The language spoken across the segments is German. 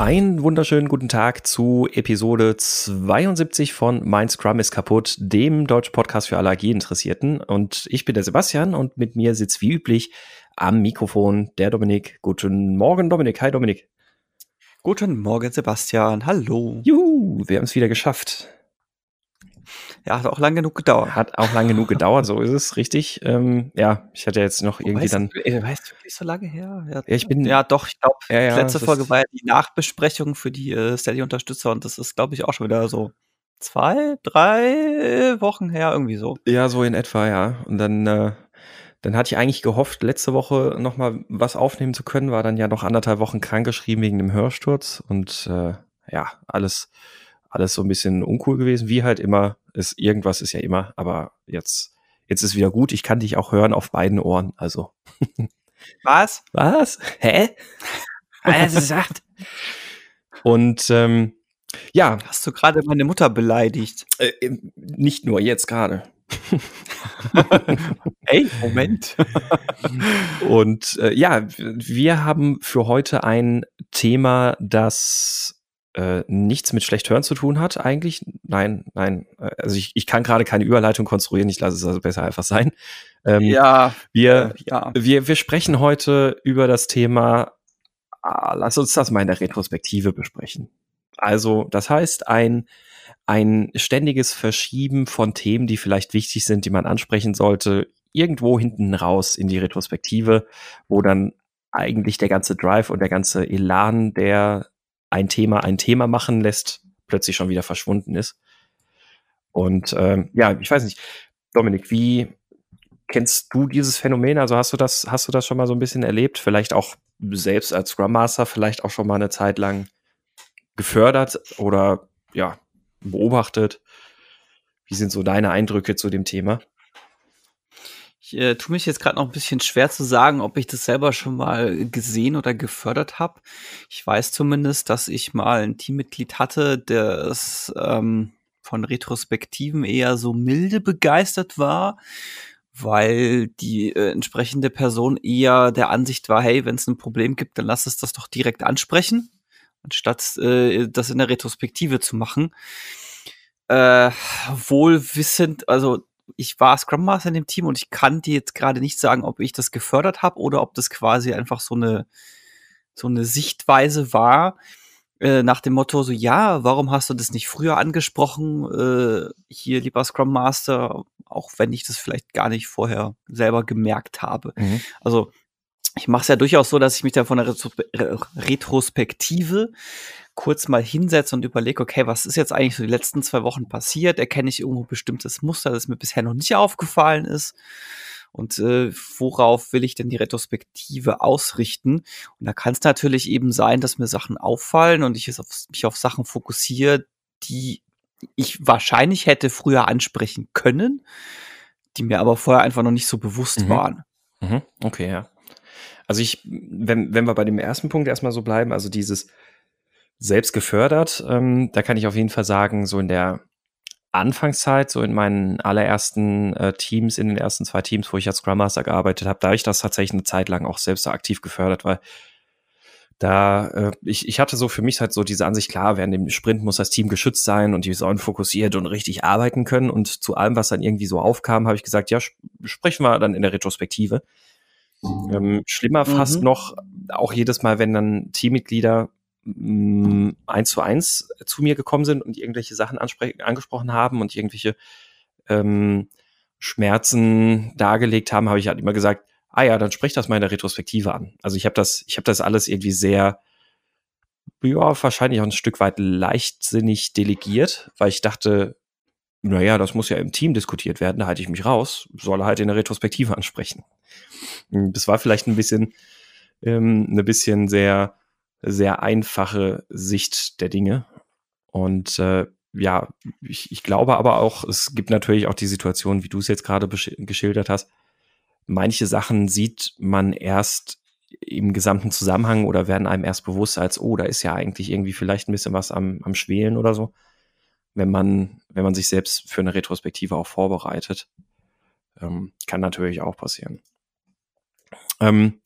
Einen wunderschönen guten Tag zu Episode 72 von Mein Scrum ist kaputt, dem deutschen Podcast für Allergieinteressierten. Und ich bin der Sebastian und mit mir sitzt wie üblich am Mikrofon der Dominik. Guten Morgen, Dominik. Hi, Dominik. Guten Morgen, Sebastian. Hallo. Juhu, wir haben es wieder geschafft. Ja, hat auch lang genug gedauert. Hat auch lang genug gedauert, so ist es, richtig. Ähm, ja, ich hatte jetzt noch irgendwie weißt, dann. Ey, weißt du wirklich so lange her? Ja, ja ich bin. Ja, doch, ich glaube, ja, ja, letzte Folge war ja die Nachbesprechung für die äh, Steady-Unterstützer und das ist, glaube ich, auch schon wieder so zwei, drei Wochen her, irgendwie so. Ja, so in etwa, ja. Und dann, äh, dann hatte ich eigentlich gehofft, letzte Woche nochmal was aufnehmen zu können, war dann ja noch anderthalb Wochen krankgeschrieben wegen dem Hörsturz und äh, ja, alles, alles so ein bisschen uncool gewesen, wie halt immer. Ist, irgendwas ist ja immer, aber jetzt, jetzt ist wieder gut. Ich kann dich auch hören auf beiden Ohren, also. Was? Was? Hä? Was gesagt? Und ähm, ja. Hast du gerade meine Mutter beleidigt? Äh, nicht nur jetzt gerade. Ey, Moment. Und äh, ja, wir haben für heute ein Thema, das äh, nichts mit schlecht hören zu tun hat, eigentlich. Nein, nein. Also ich, ich kann gerade keine Überleitung konstruieren, ich lasse es also besser einfach sein. Ähm, ja. Wir, äh, ja. Wir, wir sprechen heute über das Thema, ah, lass uns das mal in der Retrospektive besprechen. Also, das heißt, ein ein ständiges Verschieben von Themen, die vielleicht wichtig sind, die man ansprechen sollte, irgendwo hinten raus in die Retrospektive, wo dann eigentlich der ganze Drive und der ganze Elan, der ein Thema ein Thema machen lässt, plötzlich schon wieder verschwunden ist. Und ähm, ja, ich weiß nicht, Dominik, wie kennst du dieses Phänomen? Also hast du das, hast du das schon mal so ein bisschen erlebt? Vielleicht auch selbst als Scrum Master, vielleicht auch schon mal eine Zeit lang gefördert oder ja, beobachtet? Wie sind so deine Eindrücke zu dem Thema? Ich äh, tue mich jetzt gerade noch ein bisschen schwer zu sagen, ob ich das selber schon mal gesehen oder gefördert habe. Ich weiß zumindest, dass ich mal ein Teammitglied hatte, das ähm, von Retrospektiven eher so milde begeistert war, weil die äh, entsprechende Person eher der Ansicht war, hey, wenn es ein Problem gibt, dann lass es das doch direkt ansprechen anstatt äh, das in der Retrospektive zu machen. Äh, wohl wissend, also ich war Scrum Master in dem Team und ich kann dir jetzt gerade nicht sagen, ob ich das gefördert habe oder ob das quasi einfach so eine so eine Sichtweise war äh, nach dem Motto so ja, warum hast du das nicht früher angesprochen äh, hier lieber Scrum Master, auch wenn ich das vielleicht gar nicht vorher selber gemerkt habe. Mhm. Also ich mache es ja durchaus so, dass ich mich da von der Retrospektive kurz mal hinsetze und überlege, okay, was ist jetzt eigentlich so die letzten zwei Wochen passiert? Erkenne ich irgendwo bestimmtes Muster, das mir bisher noch nicht aufgefallen ist? Und äh, worauf will ich denn die Retrospektive ausrichten? Und da kann es natürlich eben sein, dass mir Sachen auffallen und ich auf, mich auf Sachen fokussiere, die ich wahrscheinlich hätte früher ansprechen können, die mir aber vorher einfach noch nicht so bewusst mhm. waren. Mhm. Okay, ja. Also ich, wenn, wenn wir bei dem ersten Punkt erstmal so bleiben, also dieses selbst gefördert, ähm, da kann ich auf jeden Fall sagen, so in der Anfangszeit, so in meinen allerersten äh, Teams, in den ersten zwei Teams, wo ich als Scrum Master gearbeitet habe, da habe ich das tatsächlich eine Zeit lang auch selbst so aktiv gefördert, weil da, äh, ich, ich hatte so für mich halt so diese Ansicht, klar, während dem Sprint muss das Team geschützt sein und die sollen fokussiert und richtig arbeiten können. Und zu allem, was dann irgendwie so aufkam, habe ich gesagt, ja, sp sprechen wir dann in der Retrospektive. Ähm, schlimmer mhm. fast noch, auch jedes Mal, wenn dann Teammitglieder mm, eins zu eins zu mir gekommen sind und irgendwelche Sachen angesprochen haben und irgendwelche ähm, Schmerzen dargelegt haben, habe ich halt immer gesagt, ah ja, dann sprich das mal in der Retrospektive an. Also ich habe das, ich habe das alles irgendwie sehr, ja, wahrscheinlich auch ein Stück weit leichtsinnig delegiert, weil ich dachte, naja, das muss ja im Team diskutiert werden, da halte ich mich raus, soll er halt in der Retrospektive ansprechen. Hm, das war vielleicht ein bisschen, ähm, eine bisschen sehr, sehr einfache Sicht der Dinge. Und äh, ja, ich, ich glaube aber auch, es gibt natürlich auch die Situation, wie du es jetzt gerade geschildert hast. Manche Sachen sieht man erst im gesamten Zusammenhang oder werden einem erst bewusst als, oh, da ist ja eigentlich irgendwie vielleicht ein bisschen was am, am Schwelen oder so wenn man, wenn man sich selbst für eine Retrospektive auch vorbereitet. Ähm, kann natürlich auch passieren. Ähm,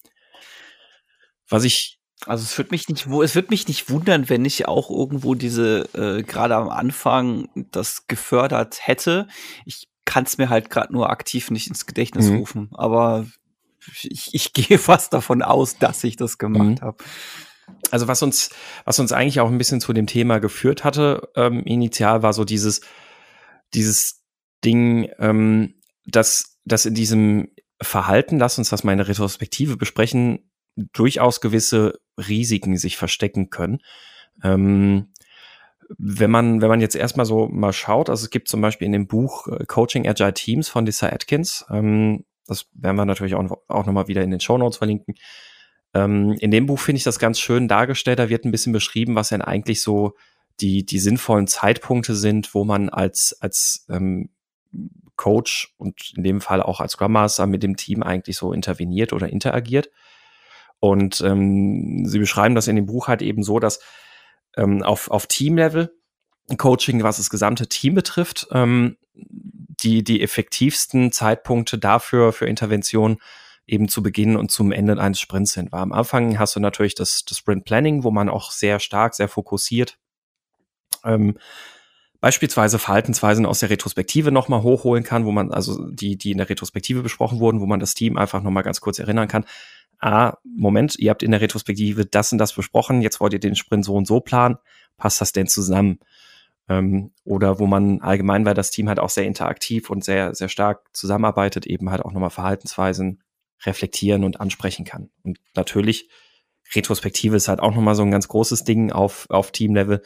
was ich Also es wird mich nicht, es wird mich nicht wundern, wenn ich auch irgendwo diese äh, gerade am Anfang das gefördert hätte. Ich kann es mir halt gerade nur aktiv nicht ins Gedächtnis mhm. rufen, aber ich, ich gehe fast davon aus, dass ich das gemacht mhm. habe. Also was uns, was uns eigentlich auch ein bisschen zu dem Thema geführt hatte, ähm, initial war so dieses, dieses Ding, ähm, dass, dass in diesem Verhalten, lass uns das mal in der Retrospektive besprechen, durchaus gewisse Risiken sich verstecken können. Ähm, wenn man, wenn man jetzt erstmal so mal schaut, also es gibt zum Beispiel in dem Buch äh, Coaching Agile Teams von Lisa Atkins, ähm, das werden wir natürlich auch, auch nochmal wieder in den Show Notes verlinken. Ähm, in dem Buch finde ich das ganz schön dargestellt, da wird ein bisschen beschrieben, was denn eigentlich so die, die sinnvollen Zeitpunkte sind, wo man als, als ähm, Coach und in dem Fall auch als Scrum mit dem Team eigentlich so interveniert oder interagiert. Und ähm, sie beschreiben das in dem Buch halt eben so, dass ähm, auf, auf Team-Level Coaching, was das gesamte Team betrifft, ähm, die, die effektivsten Zeitpunkte dafür, für Intervention eben zu Beginn und zum Ende eines Sprints sind. Weil am Anfang hast du natürlich das, das Sprint Planning, wo man auch sehr stark, sehr fokussiert ähm, beispielsweise Verhaltensweisen aus der Retrospektive nochmal hochholen kann, wo man, also die, die in der Retrospektive besprochen wurden, wo man das Team einfach nochmal ganz kurz erinnern kann. Ah, Moment, ihr habt in der Retrospektive das und das besprochen, jetzt wollt ihr den Sprint so und so planen. Passt das denn zusammen? Ähm, oder wo man allgemein, weil das Team halt auch sehr interaktiv und sehr, sehr stark zusammenarbeitet, eben halt auch nochmal Verhaltensweisen reflektieren und ansprechen kann. Und natürlich, Retrospektive ist halt auch nochmal so ein ganz großes Ding auf, auf Teamlevel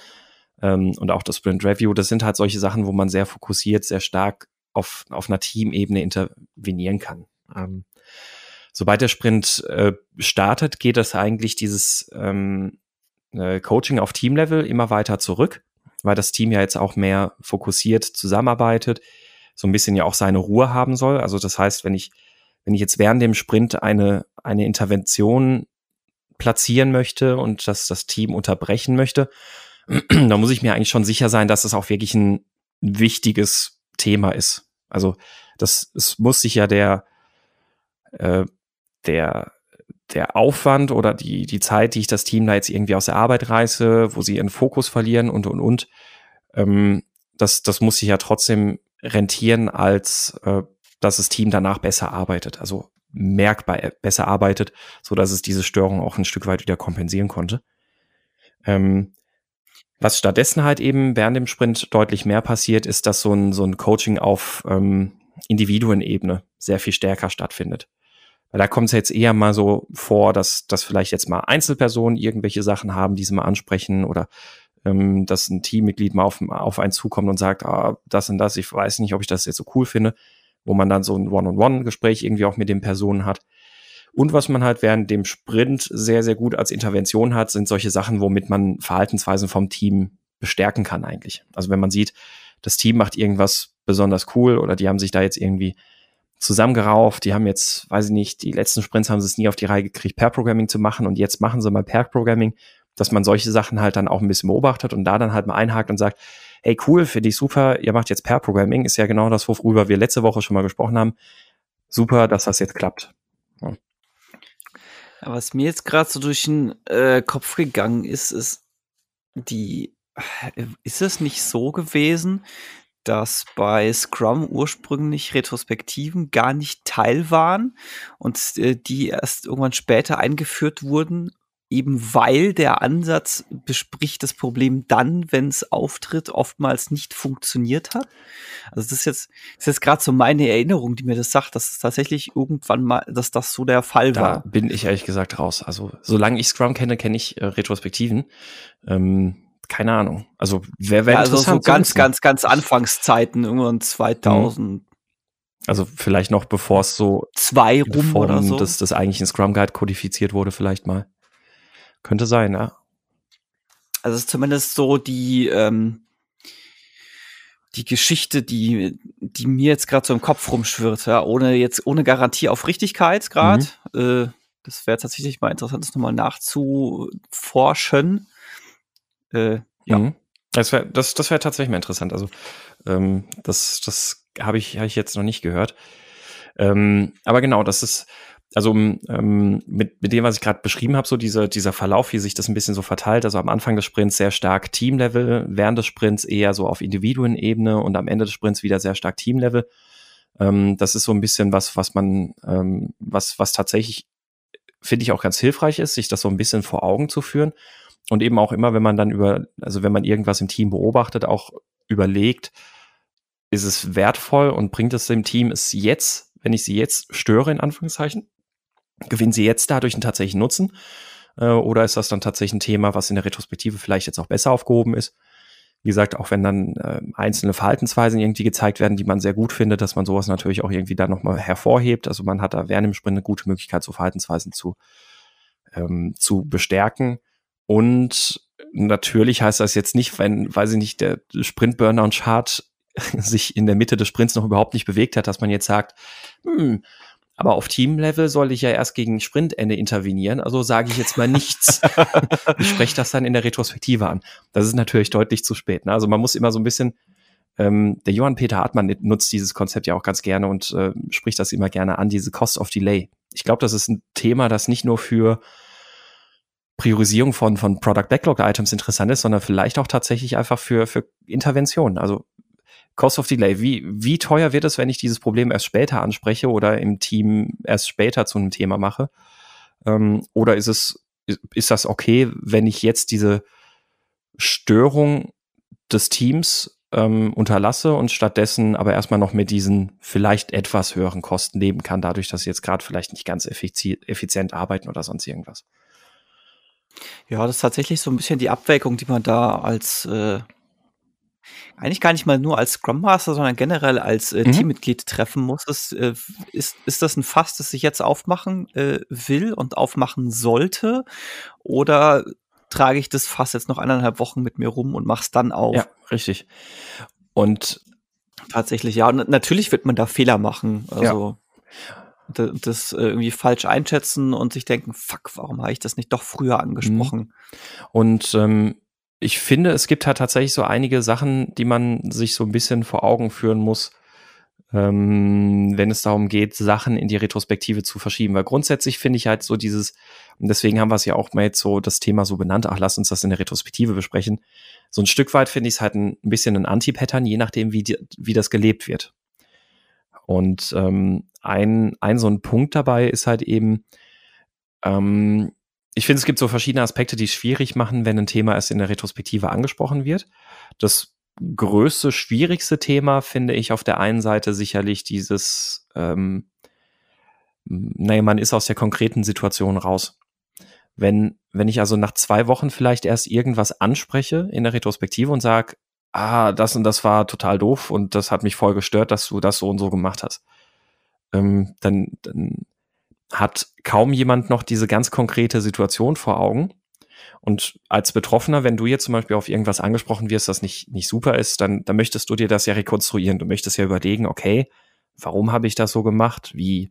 ähm, und auch das Sprint Review, das sind halt solche Sachen, wo man sehr fokussiert, sehr stark auf, auf einer Teamebene intervenieren kann. Ähm, sobald der Sprint äh, startet, geht das eigentlich dieses ähm, äh, Coaching auf Teamlevel immer weiter zurück, weil das Team ja jetzt auch mehr fokussiert zusammenarbeitet, so ein bisschen ja auch seine Ruhe haben soll. Also das heißt, wenn ich, wenn ich jetzt während dem Sprint eine, eine Intervention platzieren möchte und das, das Team unterbrechen möchte, da muss ich mir eigentlich schon sicher sein, dass es auch wirklich ein wichtiges Thema ist. Also das, es muss sich ja der, äh, der, der Aufwand oder die, die Zeit, die ich das Team da jetzt irgendwie aus der Arbeit reiße, wo sie ihren Fokus verlieren und, und, und, ähm, das, das muss sich ja trotzdem rentieren, als äh, dass das Team danach besser arbeitet, also merkbar besser arbeitet, so dass es diese Störung auch ein Stück weit wieder kompensieren konnte. Ähm, was stattdessen halt eben während dem Sprint deutlich mehr passiert, ist, dass so ein, so ein Coaching auf ähm, Individuenebene sehr viel stärker stattfindet. Weil da kommt es jetzt eher mal so vor, dass, dass vielleicht jetzt mal Einzelpersonen irgendwelche Sachen haben, die sie mal ansprechen oder ähm, dass ein Teammitglied mal auf, auf einen zukommt und sagt, ah, das und das, ich weiß nicht, ob ich das jetzt so cool finde, wo man dann so ein One-on-One-Gespräch irgendwie auch mit den Personen hat. Und was man halt während dem Sprint sehr, sehr gut als Intervention hat, sind solche Sachen, womit man Verhaltensweisen vom Team bestärken kann eigentlich. Also wenn man sieht, das Team macht irgendwas besonders cool oder die haben sich da jetzt irgendwie zusammengerauft, die haben jetzt, weiß ich nicht, die letzten Sprints haben sie es nie auf die Reihe gekriegt, Pair-Programming zu machen und jetzt machen sie mal Pair-Programming, dass man solche Sachen halt dann auch ein bisschen beobachtet und da dann halt mal einhakt und sagt, hey cool, finde ich super, ihr macht jetzt Pair-Programming, ist ja genau das, worüber wir letzte Woche schon mal gesprochen haben. Super, dass das jetzt klappt. Was mir jetzt gerade so durch den äh, Kopf gegangen ist, ist die, ist es nicht so gewesen, dass bei Scrum ursprünglich Retrospektiven gar nicht Teil waren und äh, die erst irgendwann später eingeführt wurden, eben weil der Ansatz bespricht das Problem dann, wenn es auftritt, oftmals nicht funktioniert hat. Also das ist jetzt, das ist jetzt gerade so meine Erinnerung, die mir das sagt, dass es tatsächlich irgendwann mal, dass das so der Fall da war. bin ich ehrlich gesagt raus. Also solange ich Scrum kenne, kenne ich äh, Retrospektiven. Ähm, keine Ahnung. Also wer wäre ja, also so ganz, ganz, ganz Anfangszeiten, irgendwann 2000. Mhm. Also vielleicht noch bevor es so zwei rum oder so, dass das eigentlich in Scrum Guide kodifiziert wurde, vielleicht mal. Könnte sein, ja. Also es ist zumindest so die, ähm, die Geschichte, die, die mir jetzt gerade so im Kopf rumschwirrt, ja, ohne jetzt, ohne Garantie auf Richtigkeit gerade. Mhm. Äh, das wäre tatsächlich mal interessant, das nochmal nachzuforschen. Äh, ja. Mhm. Das wäre das, das wär tatsächlich mal interessant. Also, ähm, das, das habe ich, hab ich jetzt noch nicht gehört. Ähm, aber genau, das ist, also ähm, mit, mit dem, was ich gerade beschrieben habe, so diese, dieser Verlauf, wie sich das ein bisschen so verteilt. Also am Anfang des Sprints sehr stark Teamlevel, während des Sprints eher so auf Individuenebene und am Ende des Sprints wieder sehr stark Teamlevel. Ähm, das ist so ein bisschen was, was man, ähm, was, was tatsächlich, finde ich auch ganz hilfreich ist, sich das so ein bisschen vor Augen zu führen. Und eben auch immer, wenn man dann über, also wenn man irgendwas im Team beobachtet, auch überlegt, ist es wertvoll und bringt es dem Team es jetzt, wenn ich sie jetzt störe, in Anführungszeichen, gewinnen sie jetzt dadurch einen tatsächlichen Nutzen? Äh, oder ist das dann tatsächlich ein Thema, was in der Retrospektive vielleicht jetzt auch besser aufgehoben ist? Wie gesagt, auch wenn dann äh, einzelne Verhaltensweisen irgendwie gezeigt werden, die man sehr gut findet, dass man sowas natürlich auch irgendwie dann nochmal hervorhebt. Also man hat da während dem Sprint eine gute Möglichkeit, so Verhaltensweisen zu, ähm, zu bestärken. Und natürlich heißt das jetzt nicht, wenn, weiß ich nicht, der Sprint-Burnout-Chart sich in der Mitte des Sprints noch überhaupt nicht bewegt hat, dass man jetzt sagt, hm, aber auf Teamlevel soll ich ja erst gegen Sprintende intervenieren, also sage ich jetzt mal nichts. ich spreche das dann in der Retrospektive an. Das ist natürlich deutlich zu spät. Ne? Also man muss immer so ein bisschen, ähm, der Johann Peter Hartmann nutzt dieses Konzept ja auch ganz gerne und äh, spricht das immer gerne an, diese Cost of Delay. Ich glaube, das ist ein Thema, das nicht nur für Priorisierung von, von Product Backlog Items interessant ist, sondern vielleicht auch tatsächlich einfach für, für Interventionen. Also Cost of Delay, wie, wie teuer wird es, wenn ich dieses Problem erst später anspreche oder im Team erst später zu einem Thema mache? Ähm, oder ist es, ist das okay, wenn ich jetzt diese Störung des Teams ähm, unterlasse und stattdessen aber erstmal noch mit diesen vielleicht etwas höheren Kosten leben kann, dadurch, dass sie jetzt gerade vielleicht nicht ganz effizient arbeiten oder sonst irgendwas? Ja, das ist tatsächlich so ein bisschen die Abwägung, die man da als äh, eigentlich gar nicht mal nur als Scrum Master, sondern generell als äh, mhm. Teammitglied treffen muss. Es, äh, ist, ist das ein Fass, das ich jetzt aufmachen äh, will und aufmachen sollte? Oder trage ich das Fass jetzt noch eineinhalb Wochen mit mir rum und mach's dann auf? Ja, richtig. Und tatsächlich, ja, und natürlich wird man da Fehler machen. Also ja. das äh, irgendwie falsch einschätzen und sich denken, fuck, warum habe ich das nicht doch früher angesprochen? Mhm. Und ähm, ich finde, es gibt halt tatsächlich so einige Sachen, die man sich so ein bisschen vor Augen führen muss, ähm, wenn es darum geht, Sachen in die Retrospektive zu verschieben. Weil grundsätzlich finde ich halt so dieses, und deswegen haben wir es ja auch mal jetzt so das Thema so benannt, ach, lass uns das in der Retrospektive besprechen. So ein Stück weit finde ich es halt ein, ein bisschen ein Anti-Pattern, je nachdem, wie, die, wie das gelebt wird. Und ähm, ein, ein so ein Punkt dabei ist halt eben, ähm, ich finde, es gibt so verschiedene Aspekte, die es schwierig machen, wenn ein Thema erst in der Retrospektive angesprochen wird. Das größte, schwierigste Thema finde ich auf der einen Seite sicherlich dieses, ähm, naja, man ist aus der konkreten Situation raus. Wenn, wenn ich also nach zwei Wochen vielleicht erst irgendwas anspreche in der Retrospektive und sage, ah, das und das war total doof und das hat mich voll gestört, dass du das so und so gemacht hast, ähm, dann, dann hat kaum jemand noch diese ganz konkrete Situation vor Augen. Und als Betroffener, wenn du jetzt zum Beispiel auf irgendwas angesprochen wirst, das nicht, nicht super ist, dann, dann möchtest du dir das ja rekonstruieren. Du möchtest ja überlegen, okay, warum habe ich das so gemacht? Wie,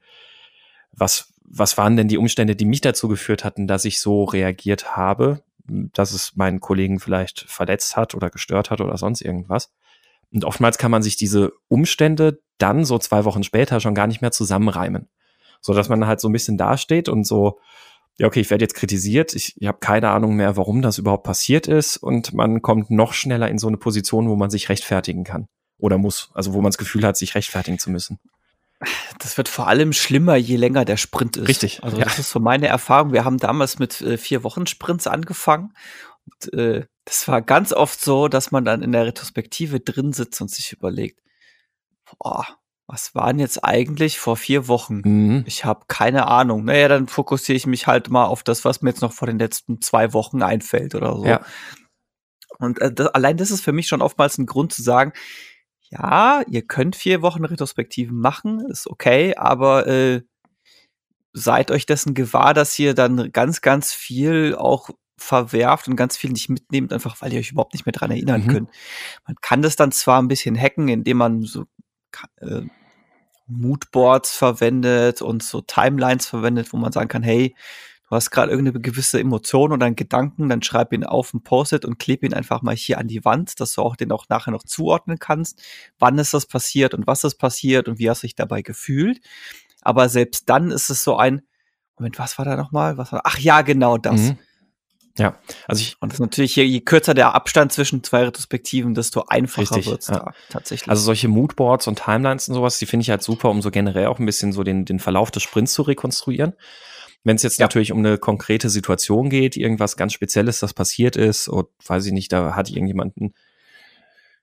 was, was waren denn die Umstände, die mich dazu geführt hatten, dass ich so reagiert habe, dass es meinen Kollegen vielleicht verletzt hat oder gestört hat oder sonst irgendwas? Und oftmals kann man sich diese Umstände dann so zwei Wochen später schon gar nicht mehr zusammenreimen so dass man halt so ein bisschen dasteht und so, ja, okay, ich werde jetzt kritisiert, ich, ich habe keine Ahnung mehr, warum das überhaupt passiert ist und man kommt noch schneller in so eine Position, wo man sich rechtfertigen kann oder muss, also wo man das Gefühl hat, sich rechtfertigen zu müssen. Das wird vor allem schlimmer, je länger der Sprint ist. Richtig. Also das ja. ist so meine Erfahrung. Wir haben damals mit äh, vier Wochen Sprints angefangen. Und, äh, das war ganz oft so, dass man dann in der Retrospektive drin sitzt und sich überlegt, boah, was waren jetzt eigentlich vor vier Wochen? Mhm. Ich habe keine Ahnung. Naja, dann fokussiere ich mich halt mal auf das, was mir jetzt noch vor den letzten zwei Wochen einfällt oder so. Ja. Und äh, das, allein das ist für mich schon oftmals ein Grund zu sagen, ja, ihr könnt vier Wochen Retrospektiven machen, ist okay, aber äh, seid euch dessen gewahr, dass ihr dann ganz, ganz viel auch verwerft und ganz viel nicht mitnehmt, einfach weil ihr euch überhaupt nicht mehr dran erinnern mhm. könnt. Man kann das dann zwar ein bisschen hacken, indem man so äh, Moodboards verwendet und so Timelines verwendet, wo man sagen kann, hey, du hast gerade irgendeine gewisse Emotion oder einen Gedanken, dann schreib ihn auf ein Post-it und kleb ihn einfach mal hier an die Wand, dass du auch den auch nachher noch zuordnen kannst, wann ist das passiert und was ist passiert und wie hast du dich dabei gefühlt. Aber selbst dann ist es so ein, Moment, was war da nochmal? Ach ja, genau das. Mhm. Ja, also ich. Und das ist natürlich hier, je kürzer der Abstand zwischen zwei Retrospektiven, desto einfacher wird es ja. da tatsächlich. Also solche Moodboards und Timelines und sowas, die finde ich halt super, um so generell auch ein bisschen so den, den Verlauf des Sprints zu rekonstruieren. Wenn es jetzt ja. natürlich um eine konkrete Situation geht, irgendwas ganz Spezielles, das passiert ist, und weiß ich nicht, da hat irgendjemanden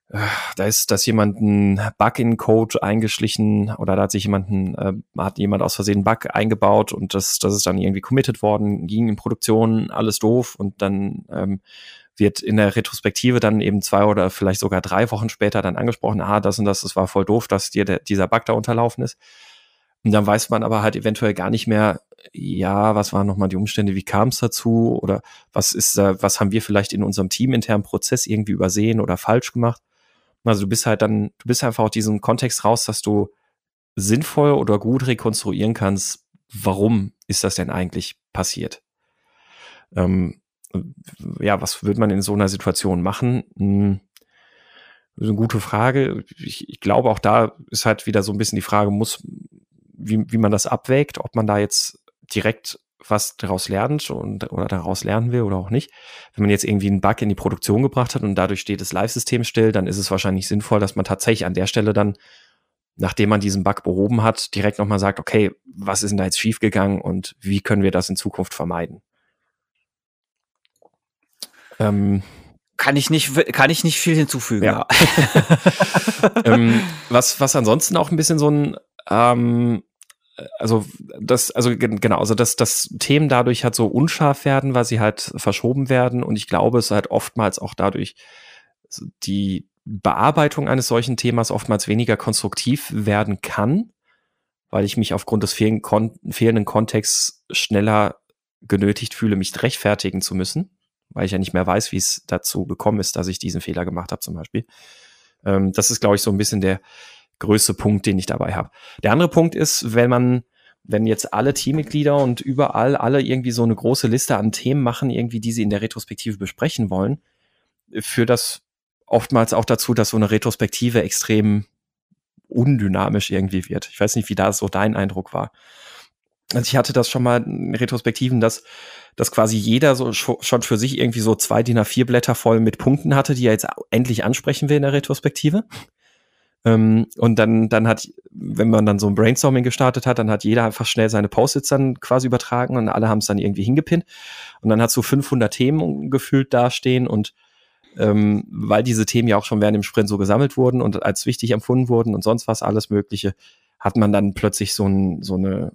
da ist, dass jemand einen Bug in Code eingeschlichen oder da hat sich jemanden, äh, hat jemand aus Versehen einen Bug eingebaut und das, das ist dann irgendwie committed worden, ging in Produktion, alles doof und dann ähm, wird in der Retrospektive dann eben zwei oder vielleicht sogar drei Wochen später dann angesprochen, ah, das und das, das war voll doof, dass dir der, dieser Bug da unterlaufen ist. Und dann weiß man aber halt eventuell gar nicht mehr, ja, was waren nochmal die Umstände, wie kam es dazu oder was ist, was haben wir vielleicht in unserem teaminternen Prozess irgendwie übersehen oder falsch gemacht. Also du bist halt dann, du bist einfach aus diesem Kontext raus, dass du sinnvoll oder gut rekonstruieren kannst, warum ist das denn eigentlich passiert. Ähm, ja, was würde man in so einer Situation machen? Hm, eine gute Frage. Ich, ich, glaube, auch da ist halt wieder so ein bisschen die Frage, muss, wie, wie man das abwägt, ob man da jetzt direkt was daraus lernt und, oder daraus lernen will oder auch nicht. Wenn man jetzt irgendwie einen Bug in die Produktion gebracht hat und dadurch steht das Live-System still, dann ist es wahrscheinlich sinnvoll, dass man tatsächlich an der Stelle dann, nachdem man diesen Bug behoben hat, direkt nochmal sagt, okay, was ist denn da jetzt schiefgegangen und wie können wir das in Zukunft vermeiden? Ähm, kann ich nicht, kann ich nicht viel hinzufügen. Ja. ähm, was, was ansonsten auch ein bisschen so ein ähm, also das, also genau, also dass, dass Themen dadurch halt so unscharf werden, weil sie halt verschoben werden. Und ich glaube, es halt oftmals auch dadurch die Bearbeitung eines solchen Themas oftmals weniger konstruktiv werden kann, weil ich mich aufgrund des fehlenden, Kon fehlenden Kontexts schneller genötigt fühle, mich rechtfertigen zu müssen, weil ich ja nicht mehr weiß, wie es dazu gekommen ist, dass ich diesen Fehler gemacht habe, zum Beispiel. Ähm, das ist, glaube ich, so ein bisschen der, größte Punkt, den ich dabei habe. Der andere Punkt ist, wenn man, wenn jetzt alle Teammitglieder und überall alle irgendwie so eine große Liste an Themen machen, irgendwie, die sie in der Retrospektive besprechen wollen, führt das oftmals auch dazu, dass so eine Retrospektive extrem undynamisch irgendwie wird. Ich weiß nicht, wie da so dein Eindruck war. Also ich hatte das schon mal in Retrospektiven, dass, dass quasi jeder so schon für sich irgendwie so zwei DIN A4 Blätter voll mit Punkten hatte, die er jetzt endlich ansprechen will in der Retrospektive. Ähm, und dann, dann hat, wenn man dann so ein Brainstorming gestartet hat, dann hat jeder einfach schnell seine Post-its dann quasi übertragen und alle haben es dann irgendwie hingepinnt. Und dann hat so 500 Themen gefühlt dastehen und ähm, weil diese Themen ja auch schon während dem Sprint so gesammelt wurden und als wichtig empfunden wurden und sonst was alles Mögliche, hat man dann plötzlich so, ein, so eine,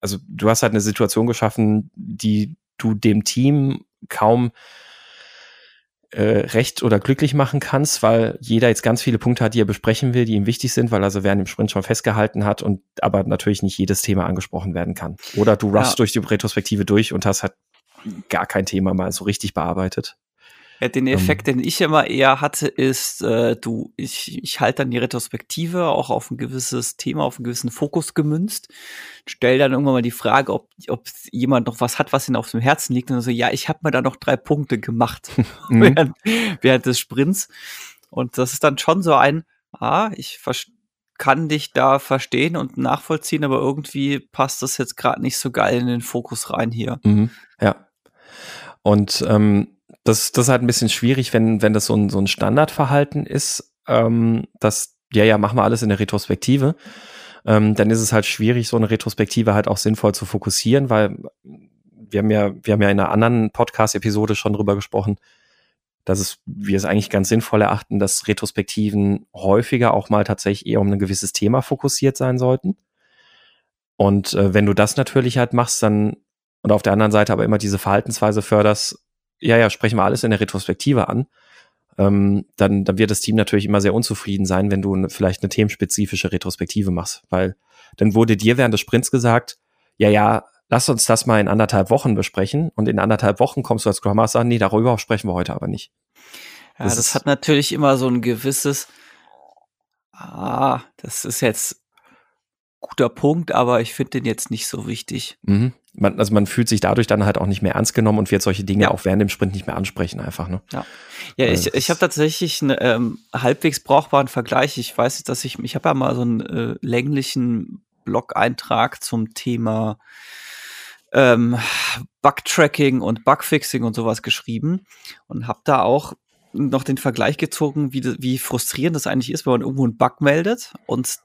also du hast halt eine Situation geschaffen, die du dem Team kaum äh, recht oder glücklich machen kannst, weil jeder jetzt ganz viele Punkte hat, die er besprechen will, die ihm wichtig sind, weil er so während dem Sprint schon festgehalten hat und aber natürlich nicht jedes Thema angesprochen werden kann. Oder du rushst ja. durch die Retrospektive durch und hast halt gar kein Thema mal so richtig bearbeitet. Ja, den ähm. Effekt, ähm, den ich immer eher hatte, ist, äh, du, ich, ich halte dann die Retrospektive auch auf ein gewisses Thema, auf einen gewissen Fokus gemünzt, stell dann irgendwann mal die Frage, ob, ob jemand noch was hat, was ihm auf dem Herzen liegt, und so, ja, ich habe mir da noch drei Punkte gemacht mhm. während, während des Sprints. Und das ist dann schon so ein, ah, ich kann dich da verstehen und nachvollziehen, aber irgendwie passt das jetzt gerade nicht so geil in den Fokus rein hier. Mhm. Ja. Und ähm, das, das ist halt ein bisschen schwierig, wenn, wenn das so ein, so ein Standardverhalten ist, ähm, dass, ja, ja, machen wir alles in der Retrospektive. Ähm, dann ist es halt schwierig, so eine Retrospektive halt auch sinnvoll zu fokussieren, weil wir haben ja, wir haben ja in einer anderen Podcast-Episode schon drüber gesprochen, dass es, wir es eigentlich ganz sinnvoll erachten, dass Retrospektiven häufiger auch mal tatsächlich eher um ein gewisses Thema fokussiert sein sollten. Und äh, wenn du das natürlich halt machst, dann und auf der anderen Seite aber immer diese Verhaltensweise förderst, ja, ja, sprechen wir alles in der Retrospektive an, ähm, dann, dann wird das Team natürlich immer sehr unzufrieden sein, wenn du ne, vielleicht eine themenspezifische Retrospektive machst, weil dann wurde dir während des Sprints gesagt, ja, ja, lass uns das mal in anderthalb Wochen besprechen und in anderthalb Wochen kommst du als Scrum Master, nee, darüber sprechen wir heute aber nicht. Ja, das, das hat natürlich immer so ein gewisses, ah, das ist jetzt guter Punkt, aber ich finde den jetzt nicht so wichtig. Mhm. Man, also man fühlt sich dadurch dann halt auch nicht mehr ernst genommen und wird solche Dinge ja. auch während dem Sprint nicht mehr ansprechen einfach. Ne? Ja, ja ich, ich habe tatsächlich einen ähm, halbwegs brauchbaren Vergleich. Ich weiß, dass ich, ich habe ja mal so einen äh, länglichen Blog-Eintrag zum Thema ähm, Bug-Tracking und Bugfixing und sowas geschrieben und habe da auch noch den Vergleich gezogen, wie, wie frustrierend das eigentlich ist, wenn man irgendwo einen Bug meldet und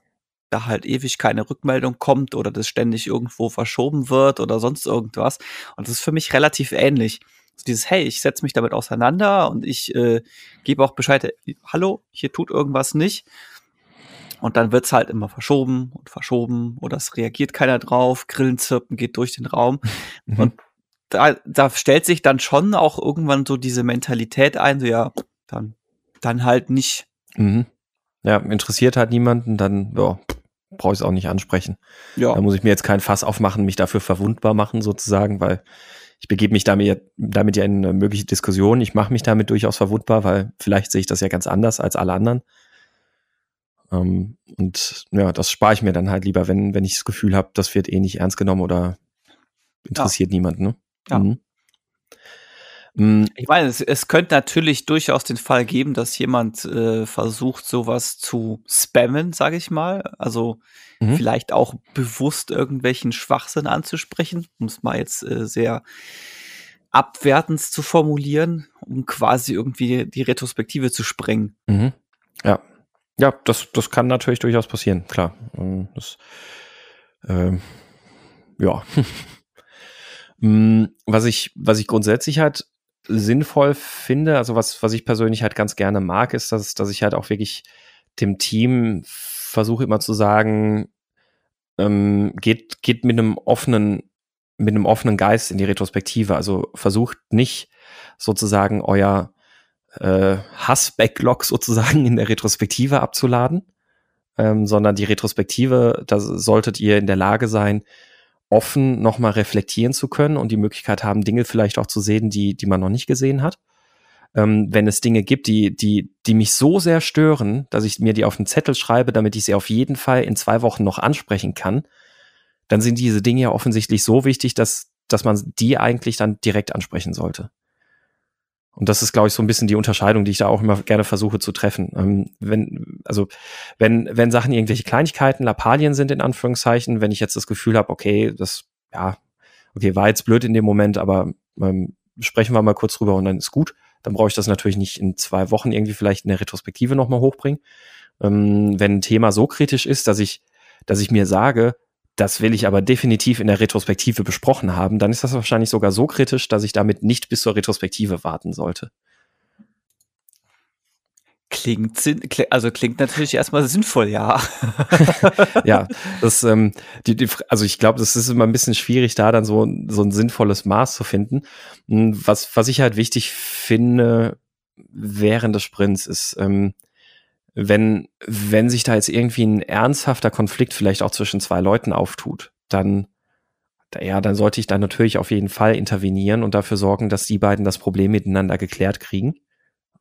da halt ewig keine Rückmeldung kommt oder das ständig irgendwo verschoben wird oder sonst irgendwas. Und das ist für mich relativ ähnlich. Also dieses, hey, ich setze mich damit auseinander und ich äh, gebe auch Bescheid, hallo, hier tut irgendwas nicht. Und dann wird's halt immer verschoben und verschoben oder es reagiert keiner drauf, Grillenzirpen geht durch den Raum. Mhm. Und da, da stellt sich dann schon auch irgendwann so diese Mentalität ein, so ja, dann, dann halt nicht. Mhm. Ja, interessiert halt niemanden, dann ja, brauche ich es auch nicht ansprechen. Ja. Da muss ich mir jetzt kein Fass aufmachen, mich dafür verwundbar machen sozusagen, weil ich begebe mich damit, damit ja in eine mögliche Diskussion. Ich mache mich damit durchaus verwundbar, weil vielleicht sehe ich das ja ganz anders als alle anderen. Ähm, und ja, das spare ich mir dann halt lieber, wenn, wenn ich das Gefühl habe, das wird eh nicht ernst genommen oder interessiert ja. niemanden. Ne? Ja. Mhm. Mm. Ich meine, es, es könnte natürlich durchaus den Fall geben, dass jemand äh, versucht, sowas zu spammen, sage ich mal. Also mhm. vielleicht auch bewusst irgendwelchen Schwachsinn anzusprechen, um es mal jetzt äh, sehr abwertend zu formulieren, um quasi irgendwie die Retrospektive zu sprengen. Mhm. Ja. Ja, das, das kann natürlich durchaus passieren, klar. Ähm, das, äh, ja. Mm, was ich, was ich grundsätzlich halt sinnvoll finde, also was, was ich persönlich halt ganz gerne mag, ist, dass, dass ich halt auch wirklich dem Team versuche immer zu sagen, ähm, geht, geht mit einem offenen, mit einem offenen Geist in die Retrospektive. Also versucht nicht sozusagen euer äh, Hass-Backlog sozusagen in der Retrospektive abzuladen, ähm, sondern die Retrospektive, da solltet ihr in der Lage sein, offen nochmal reflektieren zu können und die Möglichkeit haben, Dinge vielleicht auch zu sehen, die, die man noch nicht gesehen hat. Ähm, wenn es Dinge gibt, die, die, die mich so sehr stören, dass ich mir die auf den Zettel schreibe, damit ich sie auf jeden Fall in zwei Wochen noch ansprechen kann, dann sind diese Dinge ja offensichtlich so wichtig, dass, dass man die eigentlich dann direkt ansprechen sollte. Und das ist, glaube ich, so ein bisschen die Unterscheidung, die ich da auch immer gerne versuche zu treffen. Ähm, wenn, also, wenn, wenn Sachen irgendwelche Kleinigkeiten, Lappalien sind, in Anführungszeichen, wenn ich jetzt das Gefühl habe, okay, das, ja, okay, war jetzt blöd in dem Moment, aber ähm, sprechen wir mal kurz drüber und dann ist gut, dann brauche ich das natürlich nicht in zwei Wochen irgendwie vielleicht in der Retrospektive nochmal hochbringen. Ähm, wenn ein Thema so kritisch ist, dass ich, dass ich mir sage, das will ich aber definitiv in der Retrospektive besprochen haben, dann ist das wahrscheinlich sogar so kritisch, dass ich damit nicht bis zur Retrospektive warten sollte. Klingt, also klingt natürlich erstmal sinnvoll, ja. ja, das, ähm, die, die, also ich glaube, das ist immer ein bisschen schwierig, da dann so, so ein sinnvolles Maß zu finden. Hm, was, was ich halt wichtig finde während des Sprints ist, ähm, wenn, wenn sich da jetzt irgendwie ein ernsthafter Konflikt vielleicht auch zwischen zwei Leuten auftut, dann, ja, dann sollte ich da natürlich auf jeden Fall intervenieren und dafür sorgen, dass die beiden das Problem miteinander geklärt kriegen.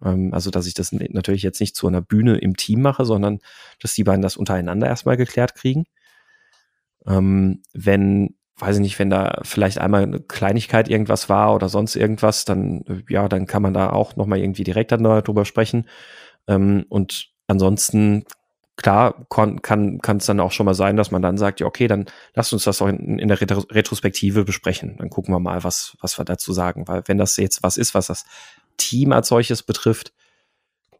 Ähm, also, dass ich das natürlich jetzt nicht zu einer Bühne im Team mache, sondern dass die beiden das untereinander erstmal geklärt kriegen. Ähm, wenn, weiß ich nicht, wenn da vielleicht einmal eine Kleinigkeit irgendwas war oder sonst irgendwas, dann, ja, dann kann man da auch nochmal irgendwie direkt darüber sprechen. Ähm, und ansonsten, klar, kann kann es dann auch schon mal sein, dass man dann sagt, ja, okay, dann lasst uns das auch in, in der Retrospektive besprechen. Dann gucken wir mal, was, was wir dazu sagen. Weil wenn das jetzt was ist, was das Team als solches betrifft,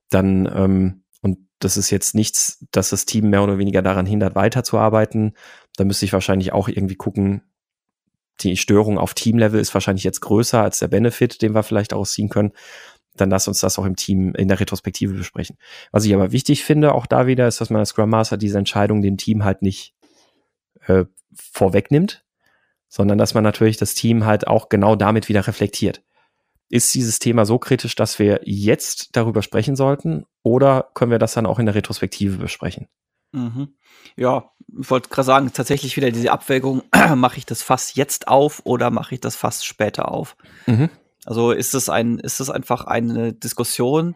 dann, ähm, und das ist jetzt nichts, dass das Team mehr oder weniger daran hindert, weiterzuarbeiten, dann müsste ich wahrscheinlich auch irgendwie gucken, die Störung auf Teamlevel ist wahrscheinlich jetzt größer als der Benefit, den wir vielleicht ausziehen können dann lass uns das auch im Team in der Retrospektive besprechen. Was ich aber wichtig finde, auch da wieder, ist, dass man als Scrum Master diese Entscheidung dem Team halt nicht äh, vorwegnimmt, sondern dass man natürlich das Team halt auch genau damit wieder reflektiert. Ist dieses Thema so kritisch, dass wir jetzt darüber sprechen sollten oder können wir das dann auch in der Retrospektive besprechen? Mhm. Ja, ich wollte gerade sagen, tatsächlich wieder diese Abwägung, mache ich das Fass jetzt auf oder mache ich das Fass später auf? Mhm. Also ist es ein, ist es einfach eine Diskussion,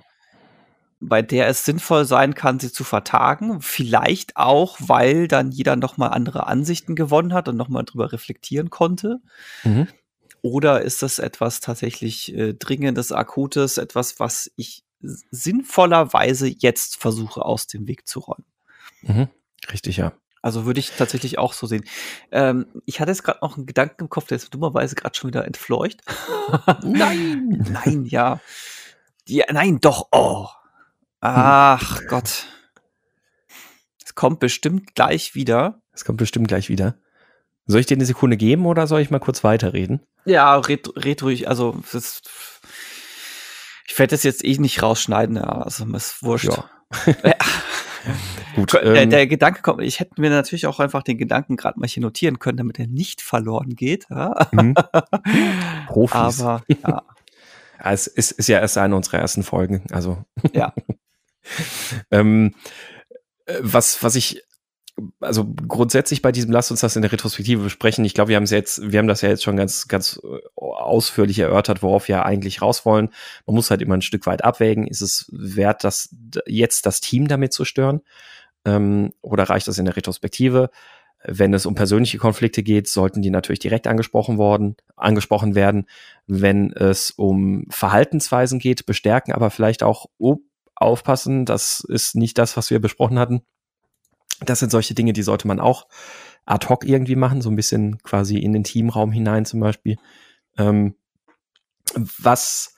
bei der es sinnvoll sein kann, sie zu vertagen. Vielleicht auch, weil dann jeder nochmal andere Ansichten gewonnen hat und nochmal drüber reflektieren konnte. Mhm. Oder ist das etwas tatsächlich äh, Dringendes, Akutes, etwas, was ich sinnvollerweise jetzt versuche aus dem Weg zu räumen? Mhm. Richtig, ja. Also würde ich tatsächlich auch so sehen. Ähm, ich hatte jetzt gerade noch einen Gedanken im Kopf, der ist dummerweise gerade schon wieder entfleucht. Nein! nein, ja. ja. Nein, doch. Oh. Ach hm. Gott. Es kommt bestimmt gleich wieder. Es kommt bestimmt gleich wieder. Soll ich dir eine Sekunde geben oder soll ich mal kurz weiterreden? Ja, red, red ruhig. Also, ist, ich werde das jetzt eh nicht rausschneiden. Also, ist wurscht. Ja. Gut. Der, ähm, der, Gedanke kommt, ich hätte mir natürlich auch einfach den Gedanken gerade mal hier notieren können, damit er nicht verloren geht. Ja. Mhm. Profis. Aber ja. Es ist, ist ja erst eine unserer ersten Folgen. Also. Ja. ähm, äh, was, was ich also grundsätzlich bei diesem, lasst uns das in der Retrospektive besprechen. Ich glaube, wir haben es jetzt, wir haben das ja jetzt schon ganz, ganz äh, ausführlich erörtert, worauf wir eigentlich raus wollen. Man muss halt immer ein Stück weit abwägen. Ist es wert, das jetzt das Team damit zu stören? Ähm, oder reicht das in der Retrospektive? Wenn es um persönliche Konflikte geht, sollten die natürlich direkt angesprochen worden, angesprochen werden. Wenn es um Verhaltensweisen geht, bestärken, aber vielleicht auch oh, aufpassen. Das ist nicht das, was wir besprochen hatten das sind solche Dinge, die sollte man auch ad hoc irgendwie machen, so ein bisschen quasi in den Teamraum hinein zum Beispiel. Ähm, was,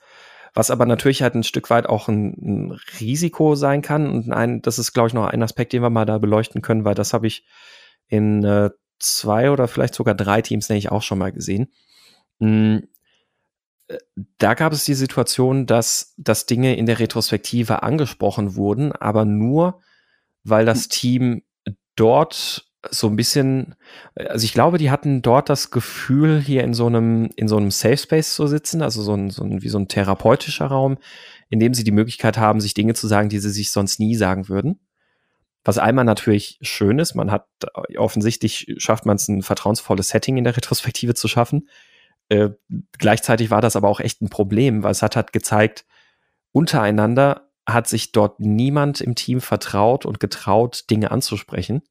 was aber natürlich halt ein Stück weit auch ein, ein Risiko sein kann. Und ein, das ist, glaube ich, noch ein Aspekt, den wir mal da beleuchten können, weil das habe ich in äh, zwei oder vielleicht sogar drei Teams, denke ich, auch schon mal gesehen. Mhm. Da gab es die Situation, dass, dass Dinge in der Retrospektive angesprochen wurden, aber nur, weil das Team dort so ein bisschen, also ich glaube, die hatten dort das Gefühl, hier in so einem, in so einem Safe Space zu sitzen, also so ein, so ein, wie so ein therapeutischer Raum, in dem sie die Möglichkeit haben, sich Dinge zu sagen, die sie sich sonst nie sagen würden. Was einmal natürlich schön ist, man hat offensichtlich schafft man es, ein vertrauensvolles Setting in der Retrospektive zu schaffen. Äh, gleichzeitig war das aber auch echt ein Problem, weil es hat halt gezeigt, untereinander hat sich dort niemand im Team vertraut und getraut, Dinge anzusprechen.